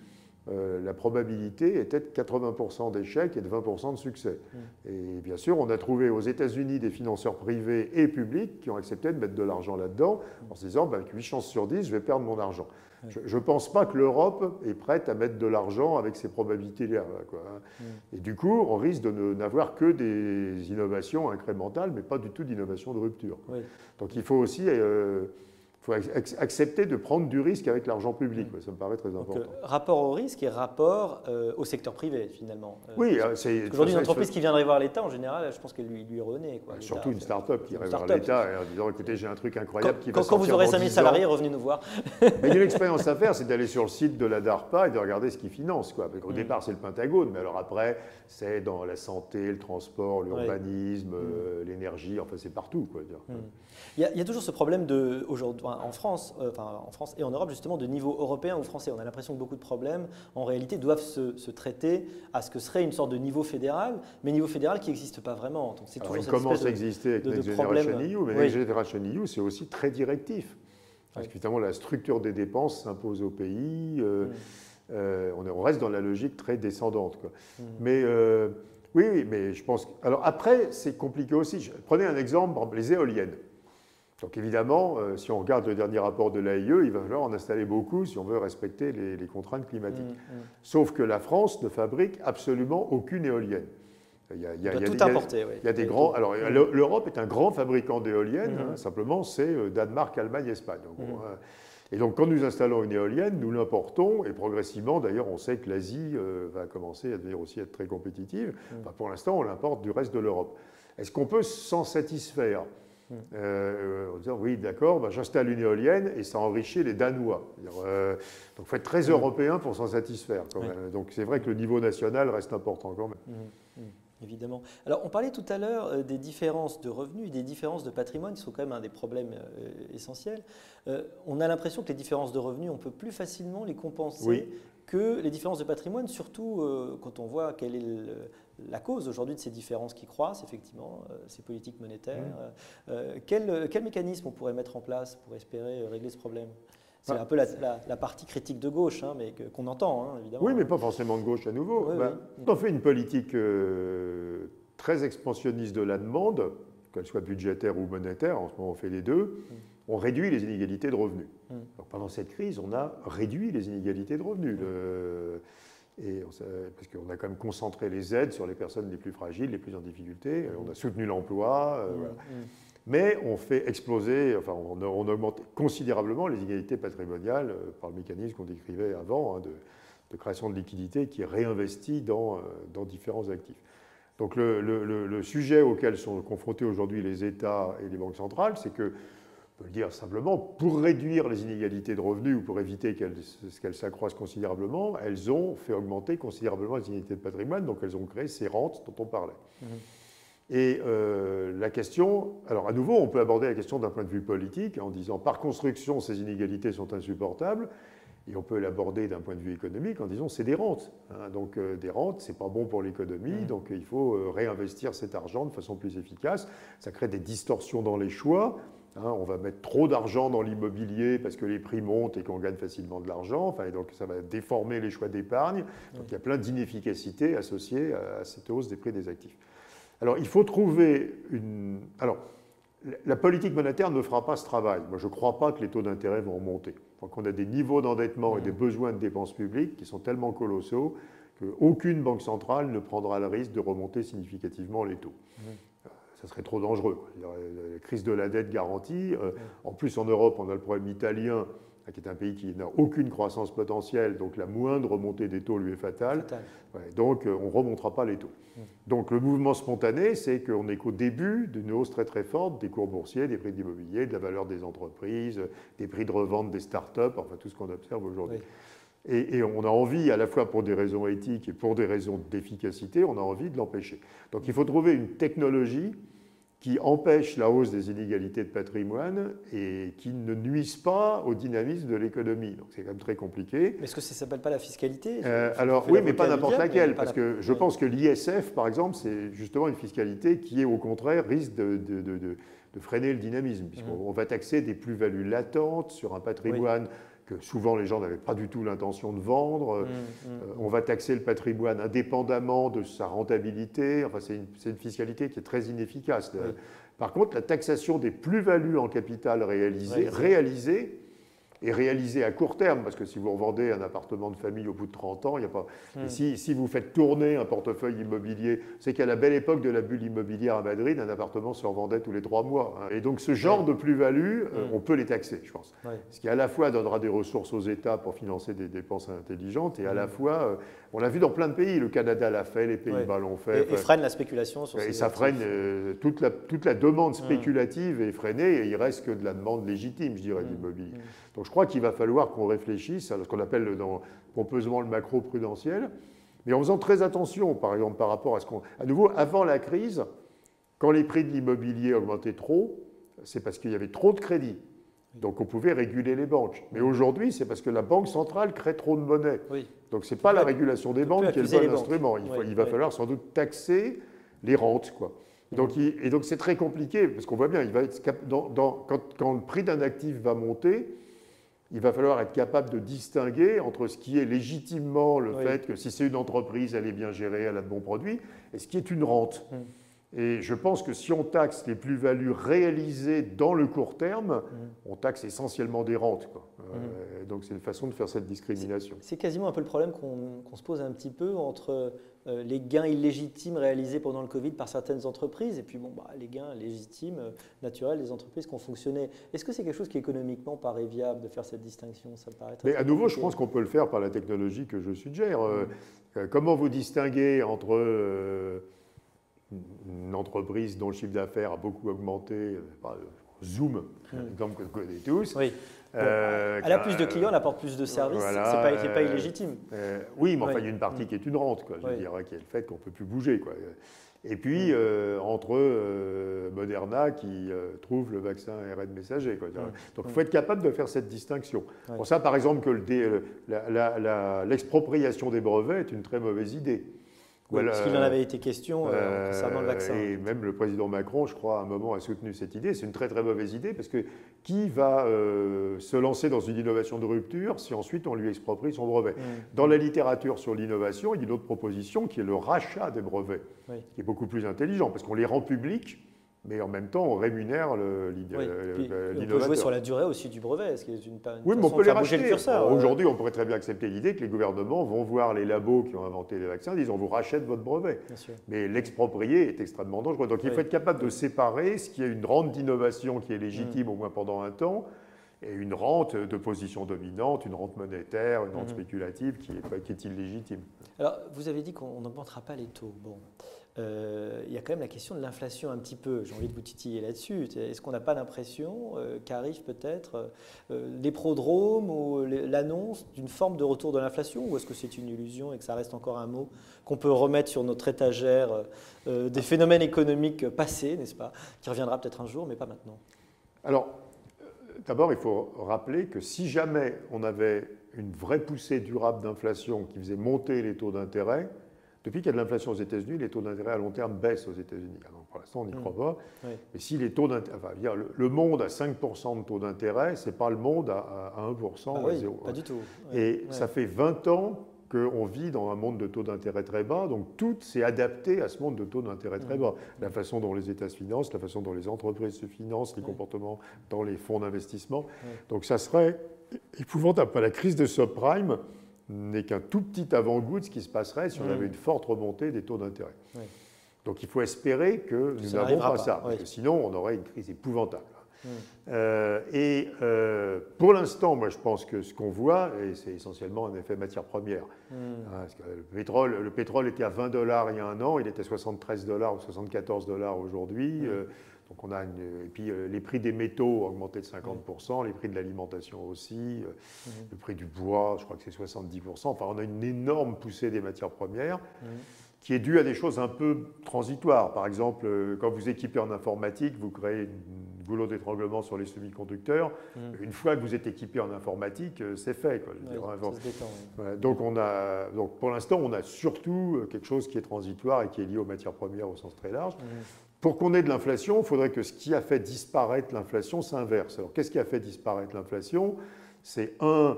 Speaker 1: euh, la probabilité était de 80% d'échec et de 20% de succès.
Speaker 2: Hmm.
Speaker 1: Et bien sûr, on a trouvé aux États-Unis des financeurs privés et publics qui ont accepté de mettre de l'argent là-dedans en se disant ben, 8 chances sur 10, je vais perdre mon argent. Je ne pense pas que l'Europe est prête à mettre de l'argent avec ces probabilités-là. hein.
Speaker 2: Mm.
Speaker 1: Et du coup, on risque de n'avoir que des innovations incrémentales, mais pas du tout d'innovation de rupture.
Speaker 2: Oui.
Speaker 1: Donc il faut aussi, euh, faut accepter de prendre du risque avec l'argent public. Ça me paraît très important. Donc,
Speaker 2: rapport au risque et rapport au secteur privé, finalement.
Speaker 1: oui, c'est.
Speaker 2: Aujourd'hui, une entreprise qui viendrait voir l'État, en général, je pense qu'elle lui, lui renaît. Quoi,
Speaker 1: surtout une start-up qui irait voir l'État en disant écoutez, j'ai un truc incroyable qui
Speaker 2: va
Speaker 1: Quand, quand
Speaker 2: vous aurez 5000 salariés, revenez nous voir.
Speaker 1: Mais il y a une expérience à faire, c'est d'aller sur le site de la DARPA et de regarder ce qu'ils financent. Quoi. Au mm. départ, c'est le Pentagone, mais alors après, c'est dans la santé, le transport, l'urbanisme, mm. euh, l'énergie, enfin, c'est partout. Quoi,
Speaker 2: mm. il, y a, toujours ce problème de, aujourd'hui, en, France, euh, enfin, en France et en Europe, justement, de niveau européen ou français. On a l'impression que beaucoup de problèmes, en réalité, doivent se, traiter à ce que serait une sorte de niveau fédéral, mais niveau fédéral qui n'existe pas vraiment.
Speaker 1: Donc, c'est toujours il commence à exister avec Next Generation EU, mais Next Generation EU, c'est aussi très directif. Parce qu'évidemment, la structure des dépenses s'impose au pays. Euh, euh, on, reste dans la logique très descendante. Mais euh, oui, oui, mais je pense. Alors après, c'est compliqué aussi. Prenez un exemple, les éoliennes. Donc évidemment, si on regarde le dernier rapport de l'AIE, il va falloir en installer beaucoup si on veut respecter les, contraintes climatiques. Mm, Sauf que la France ne fabrique absolument aucune éolienne.
Speaker 2: Il y a, il y a, tout importer,
Speaker 1: Il y a des grands. Alors, l'Europe est un grand fabricant d'éoliennes. Hein, mhm. simplement, c'est euh, Danemark, Allemagne, Espagne. Euh, et donc, quand nous installons une éolienne, nous l'importons. Et progressivement, d'ailleurs, on sait que l'Asie euh, va commencer à devenir aussi être très compétitive. Pour l'instant, on l'importe du reste de l'Europe. Est-ce qu'on peut s'en satisfaire? En disant oui, d'accord, bah, j'installe une éolienne et ça enrichit les Danois. donc il faut être très européen pour s'en satisfaire. Quand même. Donc c'est vrai que le niveau national reste important quand même.
Speaker 2: Évidemment. Alors, on parlait tout à l'heure euh, des différences de revenus des différences de patrimoine, qui sont quand même un des problèmes euh, essentiels. Euh, on a l'impression que les différences de revenus, on peut plus facilement les compenser que les différences de patrimoine, surtout quand on voit quelle est la cause aujourd'hui de ces différences qui croissent, effectivement, ces politiques monétaires. quel, quel mécanisme on pourrait mettre en place pour espérer régler ce problème? C'est un peu la, partie critique de gauche, hein, mais qu'on entend, hein, évidemment.
Speaker 1: Oui, mais pas forcément de gauche à nouveau. Ben, on fait une politique euh, très expansionniste de la demande, qu'elle soit budgétaire ou monétaire, en ce moment on fait les deux, mm. on réduit les inégalités de revenus. Mm. pendant cette crise, on a réduit les inégalités de revenus. Et parce qu'on a quand même concentré les aides sur les personnes les plus fragiles, les plus en difficulté. On a soutenu l'emploi. Euh, mm. Mais on fait exploser, enfin on, augmente considérablement les inégalités patrimoniales euh, par le mécanisme qu'on décrivait avant hein, de, création de liquidités qui est réinvesti dans, euh, dans différents actifs. Donc le, sujet auquel sont confrontés aujourd'hui les États et les banques centrales, c'est que, on peut le dire simplement, pour réduire les inégalités de revenus ou pour éviter qu'elles s'accroissent considérablement, elles ont fait augmenter considérablement les inégalités de patrimoine, donc elles ont créé ces rentes dont on parlait. Mmh. Et euh, la question, alors à nouveau, on peut aborder la question d'un point de vue politique en disant par construction, ces inégalités sont insupportables, et on peut l'aborder d'un point de vue économique en disant c'est des rentes. Hein. donc euh, des rentes, c'est pas bon pour l'économie, mmh. donc il faut euh, réinvestir cet argent de façon plus efficace. Ça crée des distorsions dans les choix. Hein. on va mettre trop d'argent dans l'immobilier parce que les prix montent et qu'on gagne facilement de l'argent. Enfin, donc ça va déformer les choix d'épargne. Donc il y a plein d'inefficacités associées à cette hausse des prix des actifs. Alors, il faut trouver une. Alors, la politique monétaire ne fera pas ce travail. Moi, je ne crois pas que les taux d'intérêt vont monter. Donc, on a des niveaux d'endettement et des besoins de dépenses publiques qui sont tellement colossaux qu'aucune banque centrale ne prendra le risque de remonter significativement les taux. Ça serait trop dangereux. La crise de la dette garantie. Euh. En plus, en Europe, on a le problème italien qui est un pays qui n'a aucune croissance potentielle, donc la moindre remontée des taux lui est fatale. donc euh, on ne remontera pas les taux. Mmh. Donc le mouvement spontané, c'est qu'on est qu'au début d'une hausse très très forte des cours boursiers, des prix d'immobilier, de la valeur des entreprises, des prix de revente des start-up, enfin tout ce qu'on observe aujourd'hui. Et, et, on a envie, à la fois pour des raisons éthiques et pour des raisons d'efficacité, on a envie de l'empêcher. Donc il faut trouver une technologie qui empêchent la hausse des inégalités de patrimoine et qui ne nuisent pas au dynamisme de l'économie. Donc c'est quand même très compliqué.
Speaker 2: Mais est-ce que ça ne s'appelle pas la fiscalité?
Speaker 1: Euh, Alors oui, mais pas n'importe laquelle, parce que je pense que l'ISF, par exemple, c'est justement une fiscalité qui, est au contraire, risque de, de, de, de freiner le dynamisme, puisqu'on mmh. va taxer des plus-values latentes sur un patrimoine que souvent les gens n'avaient pas du tout l'intention de vendre. Mmh, mmh. Euh, on va taxer le patrimoine indépendamment de sa rentabilité. Enfin, c'est une, fiscalité qui est très inefficace. Par contre, la taxation des plus-values en capital réalisées est réalisé à court terme, parce que si vous revendez un appartement de famille au bout de 30 ans, il n'y a pas.
Speaker 2: Hmm.
Speaker 1: si, si, vous faites tourner un portefeuille immobilier, c'est qu'à la belle époque de la bulle immobilière à Madrid, un appartement se revendait tous les trois mois. Hein. Et donc ce genre de plus-value, euh,
Speaker 2: Hmm.
Speaker 1: on peut les taxer, je pense. Ce qui à la fois donnera des ressources aux États pour financer des dépenses intelligentes, et à la
Speaker 2: Hmm.
Speaker 1: fois, euh, on l'a vu dans plein de pays, le Canada l'a fait, les Pays-Bas l'ont fait.
Speaker 2: Et,
Speaker 1: Enfin,
Speaker 2: et freine la spéculation sur
Speaker 1: et
Speaker 2: ces
Speaker 1: ça
Speaker 2: actifs.
Speaker 1: freine euh, toute, la, toute la demande spéculative est freinée et il reste que de la demande légitime, je dirais,
Speaker 2: Mm.
Speaker 1: d'immobilier.
Speaker 2: Mm.
Speaker 1: Donc je crois qu'il va falloir qu'on réfléchisse à ce qu'on appelle dans, pompeusement le macro-prudentiel, mais en faisant très attention, par exemple, par rapport à ce qu'on. À nouveau, avant la crise, quand les prix de l'immobilier augmentaient trop, c'est parce qu'il y avait trop de crédits. Donc on pouvait réguler les banques. Mais aujourd'hui, c'est parce que la Banque centrale crée trop de monnaie.
Speaker 2: Oui.
Speaker 1: Donc ce n'est pas la régulation des banques qui est le bon instrument. Il, faut-
Speaker 2: Oui,
Speaker 1: il va
Speaker 2: oui.
Speaker 1: falloir sans doute taxer les rentes. Quoi. Donc, il- et donc c'est très compliqué, parce qu'on voit bien, il va être cap- dans- dans- quand, quand le prix d'un actif va monter, il va falloir être capable de distinguer entre ce qui est légitimement le
Speaker 2: Oui.
Speaker 1: fait que si c'est une entreprise, elle est bien gérée, elle a de bons produits, et ce qui est une rente.
Speaker 2: Mm.
Speaker 1: Et je pense que si on taxe les plus-values réalisées dans le court terme,
Speaker 2: Mm.
Speaker 1: on taxe essentiellement des rentes. quoi. Euh, donc c'est une façon de faire cette discrimination.
Speaker 2: C'est quasiment un peu le problème qu'on se pose un petit peu entre les gains illégitimes réalisés pendant le Covid par certaines entreprises et puis bon, bah, les gains légitimes, euh, naturels des entreprises qui ont fonctionné. Est-ce que c'est quelque chose qui économiquement paraît viable de faire cette distinction? Ça paraît très
Speaker 1: Mais à nouveau, je pense qu'on peut le faire par la technologie que je suggère. Euh,
Speaker 2: Mm.
Speaker 1: euh, comment vous distinguez entre euh, une entreprise dont le chiffre d'affaires a beaucoup augmenté, euh, Zoom,
Speaker 2: Mm.
Speaker 1: exemple que vous connaissez tous.
Speaker 2: Oui. Bon,
Speaker 1: euh,
Speaker 2: elle a plus de
Speaker 1: euh,
Speaker 2: clients, elle apporte plus de services,
Speaker 1: voilà,
Speaker 2: c'est pas, c'est pas illégitime.
Speaker 1: euh, oui, mais enfin, il y a une partie qui est une rente, quoi, je
Speaker 2: Oui.
Speaker 1: dirais, qui est le fait qu'on ne peut plus bouger. Quoi. Et puis, euh, entre euh, Moderna qui trouve le vaccin ARN messager. Quoi. Donc, il faut être capable de faire cette distinction.
Speaker 2: Ouais.
Speaker 1: Pour ça, par exemple, que le dé- la- la- la- l'expropriation des brevets est une très mauvaise idée.
Speaker 2: Oui, parce qu'il en avait été question euh,
Speaker 1: euh,
Speaker 2: concernant le vaccin.
Speaker 1: Et même le président Macron, je crois, à un moment a soutenu cette idée. C'est une très très mauvaise idée parce que qui va euh, se lancer dans une innovation de rupture si ensuite on lui exproprie son brevet?
Speaker 2: Mm.
Speaker 1: Dans la littérature sur l'innovation, il y a une autre proposition qui est le rachat des brevets,
Speaker 2: Oui.
Speaker 1: qui est beaucoup plus intelligent parce qu'on les rend publics, mais en même temps on rémunère l'id-
Speaker 2: Oui, on peut jouer
Speaker 1: l'innovateur.
Speaker 2: sur la durée aussi du brevet, ce qui est une, une
Speaker 1: Oui, mais on peut les racheter.
Speaker 2: le.
Speaker 1: Aujourd'hui, on pourrait très bien accepter l'idée que les gouvernements vont voir les labos qui ont inventé les vaccins, disent on vous rachète votre brevet. Mais l'exproprier est extrêmement dangereux. Donc il faut être capable de séparer ce qui est une rente d'innovation qui est
Speaker 2: Mm.
Speaker 1: légitime au moins pendant un temps et une rente de position dominante, une rente monétaire, une rente
Speaker 2: Mhm.
Speaker 1: spéculative qui est, qui est illégitime.
Speaker 2: Alors, vous avez dit qu'on n'augmentera pas les taux. Bon, Euh, il y a quand même la question de l'inflation un petit peu. J'ai envie de vous titiller là-dessus. Est-ce qu'on n'a pas l'impression euh, qu'arrive peut-être euh, les prodromes ou l'annonce d'une forme de retour de l'inflation? Ou est-ce que c'est une illusion et que ça reste encore un mot qu'on peut remettre sur notre étagère euh, des phénomènes économiques passés, n'est-ce pas Qui reviendra peut-être un jour, mais pas maintenant?
Speaker 1: Alors, euh, d'abord, il faut rappeler que si jamais on avait une vraie poussée durable d'inflation qui faisait monter les taux d'intérêt, depuis qu'il y a de l'inflation aux États-Unis, les taux d'intérêt à long terme baissent aux États-Unis. Alors, pour l'instant, on n'y
Speaker 2: Mm.
Speaker 1: croit pas.
Speaker 2: Oui.
Speaker 1: Mais si les taux d'intérêt, enfin, dire, le, le monde à 5% de taux d'intérêt, ce n'est pas le monde à, à 1%
Speaker 2: Ah
Speaker 1: ou à
Speaker 2: oui,
Speaker 1: 0.
Speaker 2: pas du tout.
Speaker 1: Et ça fait 20 ans qu'on vit dans un monde de taux d'intérêt très bas, donc tout s'est adapté à ce monde de taux d'intérêt très
Speaker 2: Mm.
Speaker 1: bas. La façon dont les États se financent, la façon dont les entreprises se financent, les comportements dans les fonds d'investissement. Donc ça serait épouvantable. La crise de subprime n'est qu'un tout petit avant-goût de ce qui se passerait si on
Speaker 2: Mm.
Speaker 1: avait une forte remontée des taux d'intérêt. Donc il faut espérer que nous n'avons pas,
Speaker 2: pas,
Speaker 1: ça, parce que sinon on aurait une crise épouvantable.
Speaker 2: Mm.
Speaker 1: Euh, et euh, pour l'instant, moi je pense que ce qu'on voit, et c'est essentiellement un effet matière première.
Speaker 2: Mm.
Speaker 1: Hein, parce que le, pétrole, le pétrole était à 20 dollars il y a un an, il était 73 dollars ou 74 dollars aujourd'hui. Euh, donc on a une- et puis euh, les prix des métaux ont augmenté de 50%, les prix de l'alimentation aussi, euh,
Speaker 2: Mm.
Speaker 1: le prix du bois, je crois que c'est 70%. Enfin, on a une énorme poussée des matières premières
Speaker 2: Mm.
Speaker 1: qui est due à des choses un peu transitoires. Par exemple, euh, quand vous équipez en informatique, vous créez une goulot d'étranglement sur les semi-conducteurs.
Speaker 2: Mm.
Speaker 1: Une fois que vous êtes équipé en informatique, c'est fait. quoi. Je
Speaker 2: détend,
Speaker 1: voilà, donc, on a, donc pour l'instant, on a surtout quelque chose qui est transitoire et qui est lié aux matières premières au sens très large. Pour qu'on ait de l'inflation, il faudrait que ce qui a fait disparaître l'inflation s'inverse. Alors qu'est-ce qui a fait disparaître l'inflation? C'est un,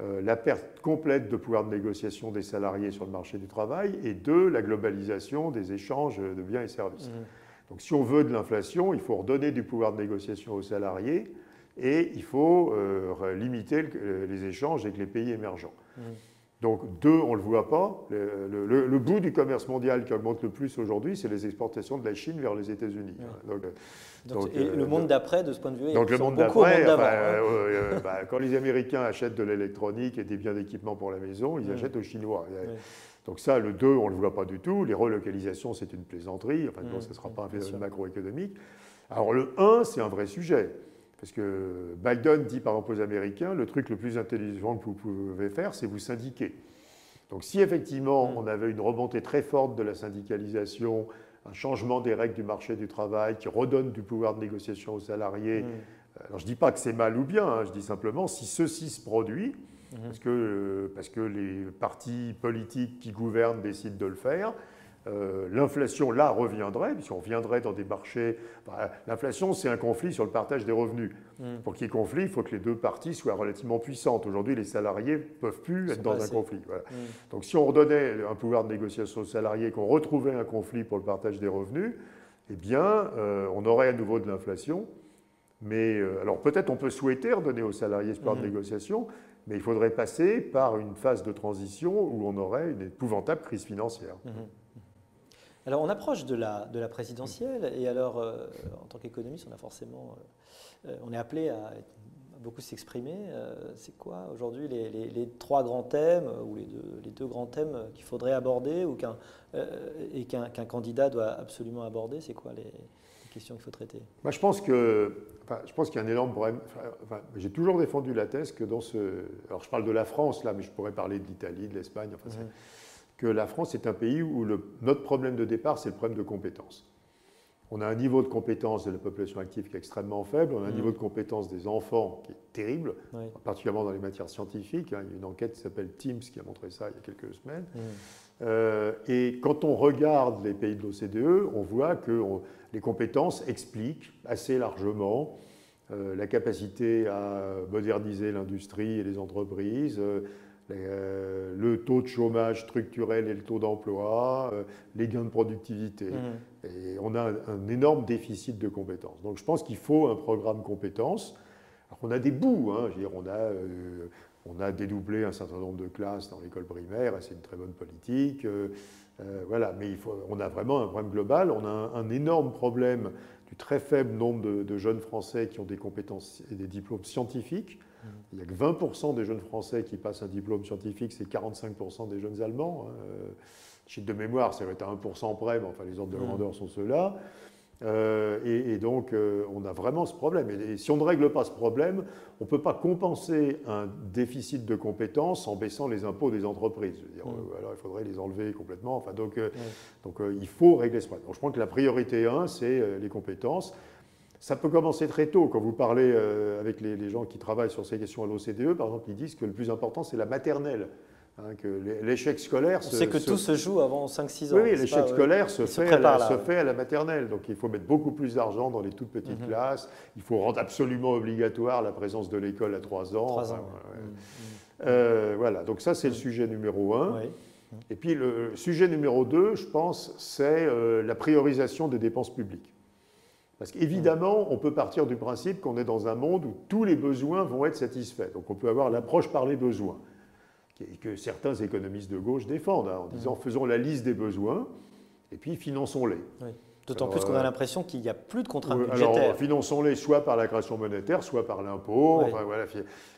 Speaker 1: euh, la perte complète de pouvoir de négociation des salariés sur le marché du travail, et deux, la globalisation des échanges de biens et services.
Speaker 2: Mm.
Speaker 1: Donc si on veut de l'inflation, il faut redonner du pouvoir de négociation aux salariés et il faut limiter les échanges avec les pays émergents. Mmh. Donc, deux, on ne le voit pas. Le, bout du commerce mondial qui augmente le plus aujourd'hui, c'est les exportations de la Chine vers les États-Unis.
Speaker 2: Donc, et le monde d'après, de ce point de vue,
Speaker 1: donc le monde d'après, bah, quand les Américains achètent de l'électronique et des biens d'équipement pour la maison, ils achètent aux Chinois. Donc ça, le 2, on ne le voit pas du tout. Les relocalisations, c'est une plaisanterie. Enfin, ce ne sera pas un phénomène macroéconomique. Alors le 1, c'est un vrai sujet. Parce que Biden dit par exemple aux Américains, le truc le plus intelligent que vous pouvez faire, c'est vous syndiquer. Donc si effectivement mm. on avait une remontée très forte de la syndicalisation, un changement des règles du marché du travail qui redonne du pouvoir de négociation aux salariés, mm. alors je ne dis pas que c'est mal ou bien, hein, je dis simplement si ceci se produit, mm-hmm. parce, que, parce que les partis politiques qui gouvernent décident de le faire, euh, l'inflation, là, reviendrait, puisqu'on reviendrait dans des marchés. L'inflation, c'est un conflit sur le partage des revenus. Hmm. Pour qu'il y ait conflit, il faut que les deux parties soient relativement puissantes. Aujourd'hui, les salariés ne peuvent plus être dans un conflit. Hmm. Donc, si on redonnait un pouvoir de négociation aux salariés, qu'on retrouvait un conflit pour le partage des revenus, eh bien, euh, on aurait à nouveau de l'inflation. Mais euh, alors, peut-être on peut souhaiter redonner aux salariés ce pouvoir de hmm. négociation, mais il faudrait passer par une phase de transition où on aurait une épouvantable crise financière.
Speaker 2: Alors on approche de la, de la présidentielle et alors euh, en tant qu'économiste on a forcément, euh, on est appelé à, beaucoup s'exprimer. Euh, c'est quoi aujourd'hui les, les, trois grands thèmes ou les deux, les deux grands thèmes qu'il faudrait aborder ou qu'un, et qu'un, candidat doit absolument aborder? C'est quoi les, questions qu'il faut traiter?
Speaker 1: Je pense que je pense qu'il y a un énorme problème. j'ai toujours défendu la thèse que dans ce. Alors, je parle de la France, là, mais je pourrais parler de l'Italie, de l'Espagne. Enfin, que la France est un pays où notre problème de départ, c'est le problème de compétences. On a un niveau de compétence de la population active qui est extrêmement faible, on a un mm. niveau de compétence des enfants qui est terrible, particulièrement dans les matières scientifiques. Hein. Il y a une enquête qui s'appelle Teams qui a montré ça il y a quelques semaines. Mm. Euh, et quand on regarde les pays de l'OCDE, on voit que les compétences expliquent assez largement euh, la capacité à moderniser l'industrie et les entreprises, euh, euh, le taux de chômage structurel et le taux d'emploi, euh, les gains de productivité. Mmh. Et on a un, énorme déficit de compétences. Donc je pense qu'il faut un programme compétences. Alors on a des bouts, hein, dire, on, a, euh, on a dédoublé un certain nombre de classes dans l'école primaire, c'est une très bonne politique. voilà, mais il faut, on a vraiment un problème global. On a un, énorme problème du très faible nombre de, de, jeunes Français qui ont des compétences et des diplômes scientifiques. Il n'y a que 20% des jeunes Français qui passent un diplôme scientifique, c'est 45% des jeunes Allemands. Hein. Chiffre de mémoire, ça va être à 1% près, mais enfin les ordres de grandeur sont ceux-là. Euh, et, donc, euh, on a vraiment ce problème. Et, si on ne règle pas ce problème, on ne peut pas compenser un déficit de compétences en baissant les impôts des entreprises. Mmh. Euh, alors, il faudrait les enlever complètement. Enfin, donc, mmh. donc il faut régler ce problème. Donc, je pense que la priorité 1, c'est les compétences. Ça peut commencer très tôt. Quand vous parlez euh, avec les, gens qui travaillent sur ces questions à l'OCDE, par exemple, ils disent que le plus important, c'est la maternelle. Hein, que l'échec scolaire.
Speaker 2: On sait que tout se joue avant 5-6 ans.
Speaker 1: Oui, l'échec scolaire se, fait, à la, maternelle. Donc il faut mettre beaucoup plus d'argent dans les toutes petites mhm. classes. Il faut rendre absolument obligatoire la présence de l'école à 3 ans. 3 ans. Mhm. Euh, voilà, donc ça c'est le mhm. sujet numéro 1. Et puis le sujet numéro 2, je pense, c'est euh, la priorisation des dépenses publiques. Parce qu'évidemment, on peut partir du principe qu'on est dans un monde où tous les besoins vont être satisfaits. Donc on peut avoir l'approche par les besoins, que certains économistes de gauche défendent, hein, en disant faisons la liste des besoins et puis finançons-les.
Speaker 2: D'autant plus qu'on a euh, l'impression qu'il n'y a plus de contraintes
Speaker 1: budgétaires. Alors, finançons-les soit par la création monétaire, soit par l'impôt. voilà.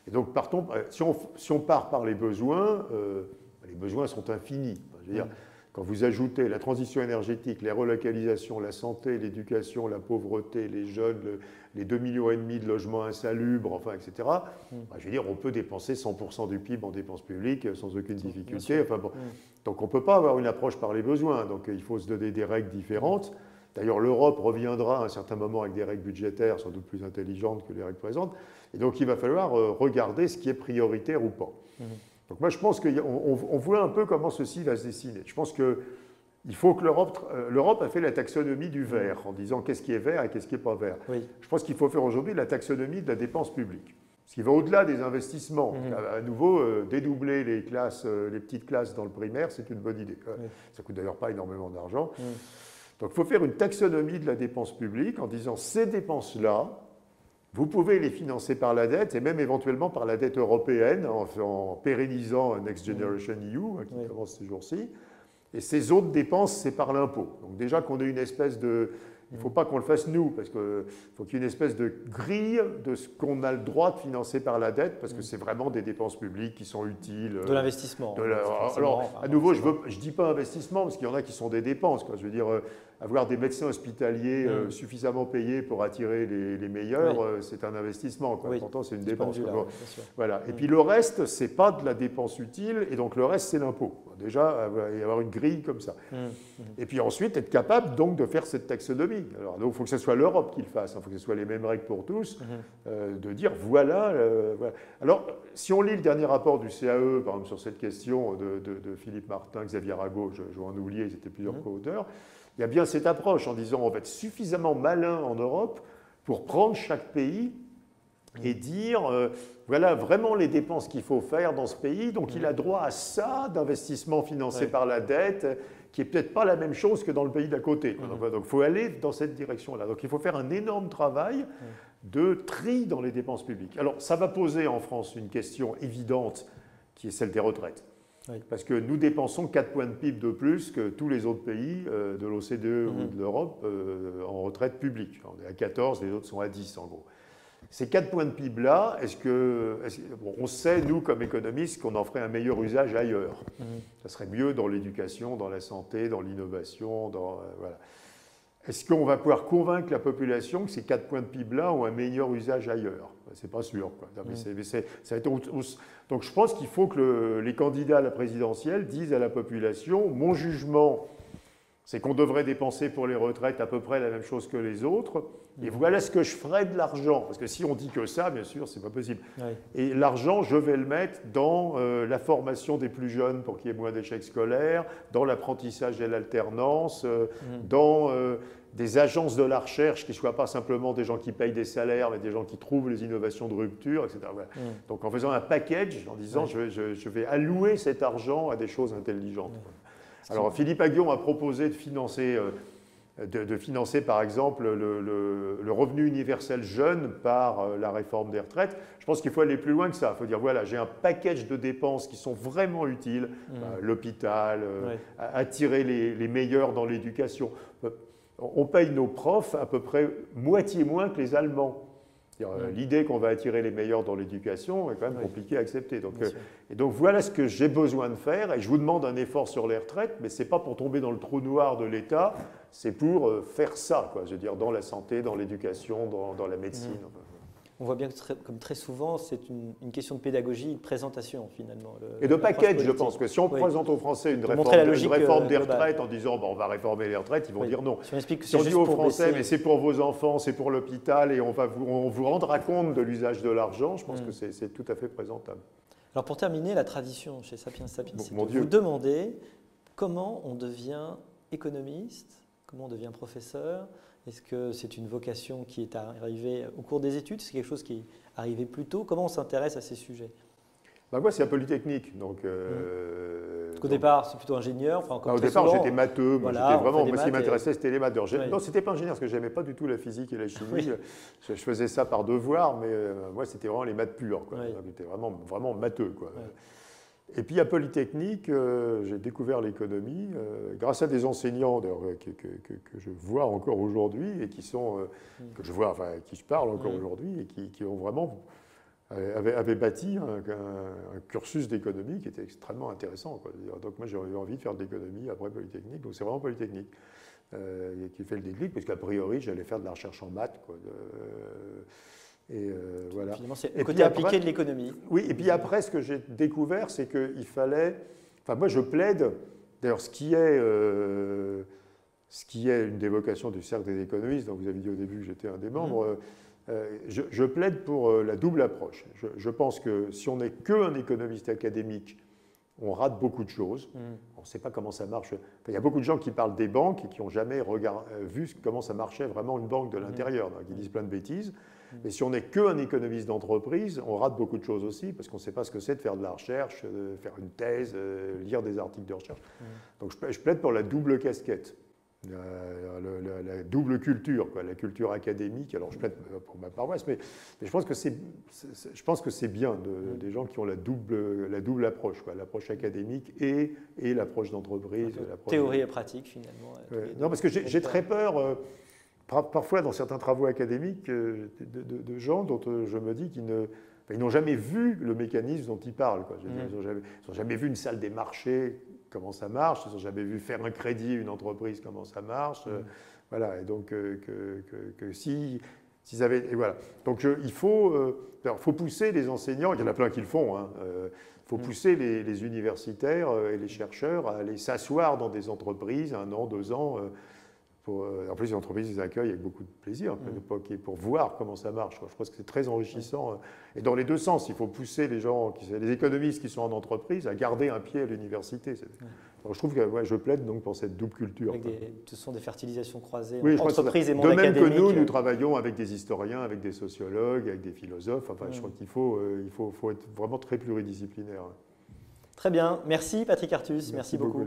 Speaker 1: Et donc, partons, euh, si, on, si on part par les besoins, euh, les besoins sont infinis. Je veux dire, quand vous ajoutez la transition énergétique, les relocalisations, la santé, l'éducation, la pauvreté, les jeunes, les 2,5 millions et demi de logements insalubres, enfin, etc., mm. bah, je veux dire, on peut dépenser 100% du PIB en dépenses publiques sans aucune difficulté. Enfin, bon. Mm. Donc on ne peut pas avoir une approche par les besoins. Donc il faut se donner des règles différentes. D'ailleurs, l'Europe reviendra à un certain moment avec des règles budgétaires sans doute plus intelligentes que les règles présentes. Et donc il va falloir euh, regarder ce qui est prioritaire ou pas. Mm. Donc moi, je pense qu'on on voit un peu comment ceci va se dessiner. Je pense qu'il faut que l'Europe, euh, l'Europe a fait la taxonomie du vert en disant qu'est-ce qui est vert et qu'est-ce qui n'est pas vert. Je pense qu'il faut faire aujourd'hui la taxonomie de la dépense publique. Ce qui va au-delà des investissements. Mhm. À, nouveau, euh, dédoubler les classes, euh, les petites classes dans le primaire, c'est une bonne idée. Ça ne coûte d'ailleurs pas énormément d'argent. Donc il faut faire une taxonomie de la dépense publique en disant ces dépenses-là, Vous pouvez les financer par la dette et même éventuellement par la dette européenne en, pérennisant Next Generation EU hein, qui commence ces jours-ci. Et ces autres dépenses, c'est par l'impôt. Donc déjà qu'on ait une espèce de, il ne faut pas qu'on le fasse nous, parce qu'il faut qu'il y ait une espèce de grille de ce qu'on a le droit de financer par la dette, parce que mm. c'est vraiment des dépenses publiques qui sont utiles.
Speaker 2: De l'investissement.
Speaker 1: Alors, à nouveau, je ne dis pas investissement, parce qu'il y en a qui sont des dépenses. Quoi. Je veux dire, euh, avoir des médecins hospitaliers euh, mm. suffisamment payés pour attirer les, meilleurs, euh, c'est un investissement. Quoi. Pourtant, c'est une dépense. voilà. Et mm. puis le reste, ce n'est pas de la dépense utile, et donc le reste, c'est l'impôt. Déjà, il y avoir une grille comme ça. Et puis ensuite, être capable donc de faire cette taxonomie. Alors, il faut que ce soit l'Europe qui le fasse, il faut que ce soit les mêmes règles pour tous, euh, de dire euh, voilà, Alors, si on lit le dernier rapport du CAE, par exemple, sur cette question de, Philippe Martin, Xavier Rago, je, vais en oublier, ils étaient plusieurs co-auteurs, il y a bien cette approche en disant on va être suffisamment malin en Europe pour prendre chaque pays et mhm. dire euh, voilà vraiment les dépenses qu'il faut faire dans ce pays. Donc il a droit à ça d'investissement financé par la dette qui est peut-être pas la même chose que dans le pays d'à côté. Mhm. Donc il faut aller dans cette direction-là. Donc il faut faire un énorme travail de tri dans les dépenses publiques. Alors ça va poser en France une question évidente qui est celle des retraites. Parce que nous dépensons 4 points de PIB de plus que tous les autres pays euh, de l'OCDE ou mhm. de l'Europe euh, en retraite publique. On est à 14, les autres sont à 10 en gros. Ces quatre points de PIB-là, est-ce que, on sait, nous, comme économistes, qu'on en ferait un meilleur usage ailleurs mhm. Ça serait mieux dans l'éducation, dans la santé, dans l'innovation, dans... Euh, voilà. Est-ce qu'on va pouvoir convaincre la population que ces quatre points de PIB-là ont un meilleur usage ailleurs? C'est pas sûr. donc je pense qu'il faut que les candidats à la présidentielle disent à la population, mon jugement c'est qu'on devrait dépenser pour les retraites à peu près la même chose que les autres. Et voilà ce que je ferais de l'argent. Parce que si on dit que ça, bien sûr, c'est pas possible. Et l'argent, je vais le mettre dans euh, la formation des plus jeunes pour qu'il y ait moins d'échecs scolaires, dans l'apprentissage et l'alternance, euh, mhm. dans euh, des agences de la recherche qui ne soient pas simplement des gens qui payent des salaires, mais des gens qui trouvent les innovations de rupture, etc. Mhm. Donc en faisant un package, en disant je, vais allouer cet argent à des choses intelligentes. Alors Philippe Aguillon a proposé de financer, euh, de, financer par exemple le, revenu universel jeune par euh, la réforme des retraites. Je pense qu'il faut aller plus loin que ça. Il faut dire voilà, j'ai un package de dépenses qui sont vraiment utiles, mmh. euh, l'hôpital, attirer les, meilleurs dans l'éducation. On paye nos profs à peu près moitié moins que les Allemands. L'idée qu'on va attirer les meilleurs dans l'éducation est quand même compliquée à accepter. Donc, euh, et donc voilà ce que j'ai besoin de faire. Et je vous demande un effort sur les retraites, mais ce n'est pas pour tomber dans le trou noir de l'État, c'est pour euh, faire ça, quoi, je veux dire, dans la santé, dans l'éducation, dans, la médecine. Mmh
Speaker 2: on voit bien que, comme très souvent, c'est une, question de pédagogie, de présentation finalement.
Speaker 1: et de package, je pense, que si on présente aux Français une réforme, des euh, retraites en disant bon, on va réformer les retraites, ils vont dire non.
Speaker 2: Si on, explique
Speaker 1: si on dit aux Français mais c'est pour vos enfants, c'est pour l'hôpital et on, va vous, on vous rendra compte de l'usage de l'argent, je pense mm. que c'est tout à fait présentable.
Speaker 2: Alors pour terminer, la tradition chez Sapiens Sapiens, c'est de vous demander comment on devient économiste, comment on devient professeur, est-ce que c'est une vocation qui est arrivée au cours des études? C'est quelque chose qui est arrivé plus tôt? Comment on s'intéresse à ces sujets?
Speaker 1: Bah moi, c'est un polytechnique. Donc, euh,
Speaker 2: Au départ, c'est plutôt ingénieur. Enfin,
Speaker 1: bah, au départ, j'étais matheux. Moi, vraiment, moi, ce qui m'intéressait, c'était les maths. Ouais. Non, c'était pas ingénieur, parce que j'aimais pas du tout la physique et la chimie. Je, faisais ça par devoir, mais euh, moi, c'était vraiment les maths pures. J'étais vraiment, vraiment matheux. Quoi. Et puis à Polytechnique, euh, j'ai découvert l'économie euh, grâce à des enseignants euh, que, que, je vois encore aujourd'hui et qui sont, mm. que je vois, enfin, qui je parle encore mm. aujourd'hui et qui, ont vraiment avaient, bâti un, cursus d'économie qui était extrêmement intéressant. Donc moi eu envie de faire de l'économie après Polytechnique, donc c'est vraiment Polytechnique qui fait le déclic, parce qu'a priori j'allais faire de la recherche en maths. Quoi,
Speaker 2: et euh, voilà. Finalement, c'est le côté appliqué de l'économie.
Speaker 1: Oui, et puis après, ce que j'ai découvert, c'est qu'il fallait. Enfin, moi, je plaide. D'ailleurs, ce qui est. Euh, ce qui est une des vocations du cercle des économistes, dont vous avez dit au début que j'étais un des mmh. membres, euh, je, plaide pour la double approche. Je, pense que si on n'est qu'un économiste académique, on rate beaucoup de choses. Mmh. On ne sait pas comment ça marche. il y a beaucoup de gens qui parlent des banques et qui n'ont jamais vu comment ça marchait vraiment une banque de mmh. l'intérieur, qui disent plein de bêtises. Mais si on n'est qu'un économiste d'entreprise, on rate beaucoup de choses aussi, parce qu'on ne sait pas ce que c'est de faire de la recherche, de faire une thèse, euh, lire des articles de recherche. Mm. Donc je, plaide pour la double casquette. la, double culture, quoi, la culture académique. Alors je plaide pour ma paroisse, mais, je pense que c'est, je pense que c'est bien de, des gens qui ont la double, la double approche, quoi, l'approche académique et, et l'approche d'entreprise.
Speaker 2: Théorie et pratique finalement.
Speaker 1: non, parce que j'ai, très peur. Euh, parfois dans certains travaux académiques euh, de, gens dont euh, je me dis qu'ils ne, n'ont jamais vu le mécanisme dont ils parlent. Quoi. Mmh. Ils n'ont jamais, jamais, vu une salle des marchés comment ça marche. Ils n'ont jamais vu faire un crédit une entreprise, comment ça marche. Euh, voilà, et donc que, si. S'ils avaient, et voilà. Donc il faut, euh, faut pousser les enseignants, il y en a plein qui le font, il hein, faut mm. pousser les, universitaires et les chercheurs à aller s'asseoir dans des entreprises un an, deux ans, euh, en plus, les entreprises les accueillent avec beaucoup de plaisir mm. pour voir comment ça marche. Je pense que c'est très enrichissant. Et dans les deux sens, il faut pousser les gens, les économistes qui sont en entreprise, à garder un pied à l'université. je trouve que je plaide donc pour cette double culture.
Speaker 2: ce sont des fertilisations croisées
Speaker 1: oui, entre entreprise et monde De même que nous, nous travaillons avec des historiens, avec des sociologues, avec des philosophes. Enfin, je mm. crois qu'il faut, euh, il faut, faut, être vraiment très pluridisciplinaire.
Speaker 2: Très bien. Merci Patrick Artus. Merci, beaucoup.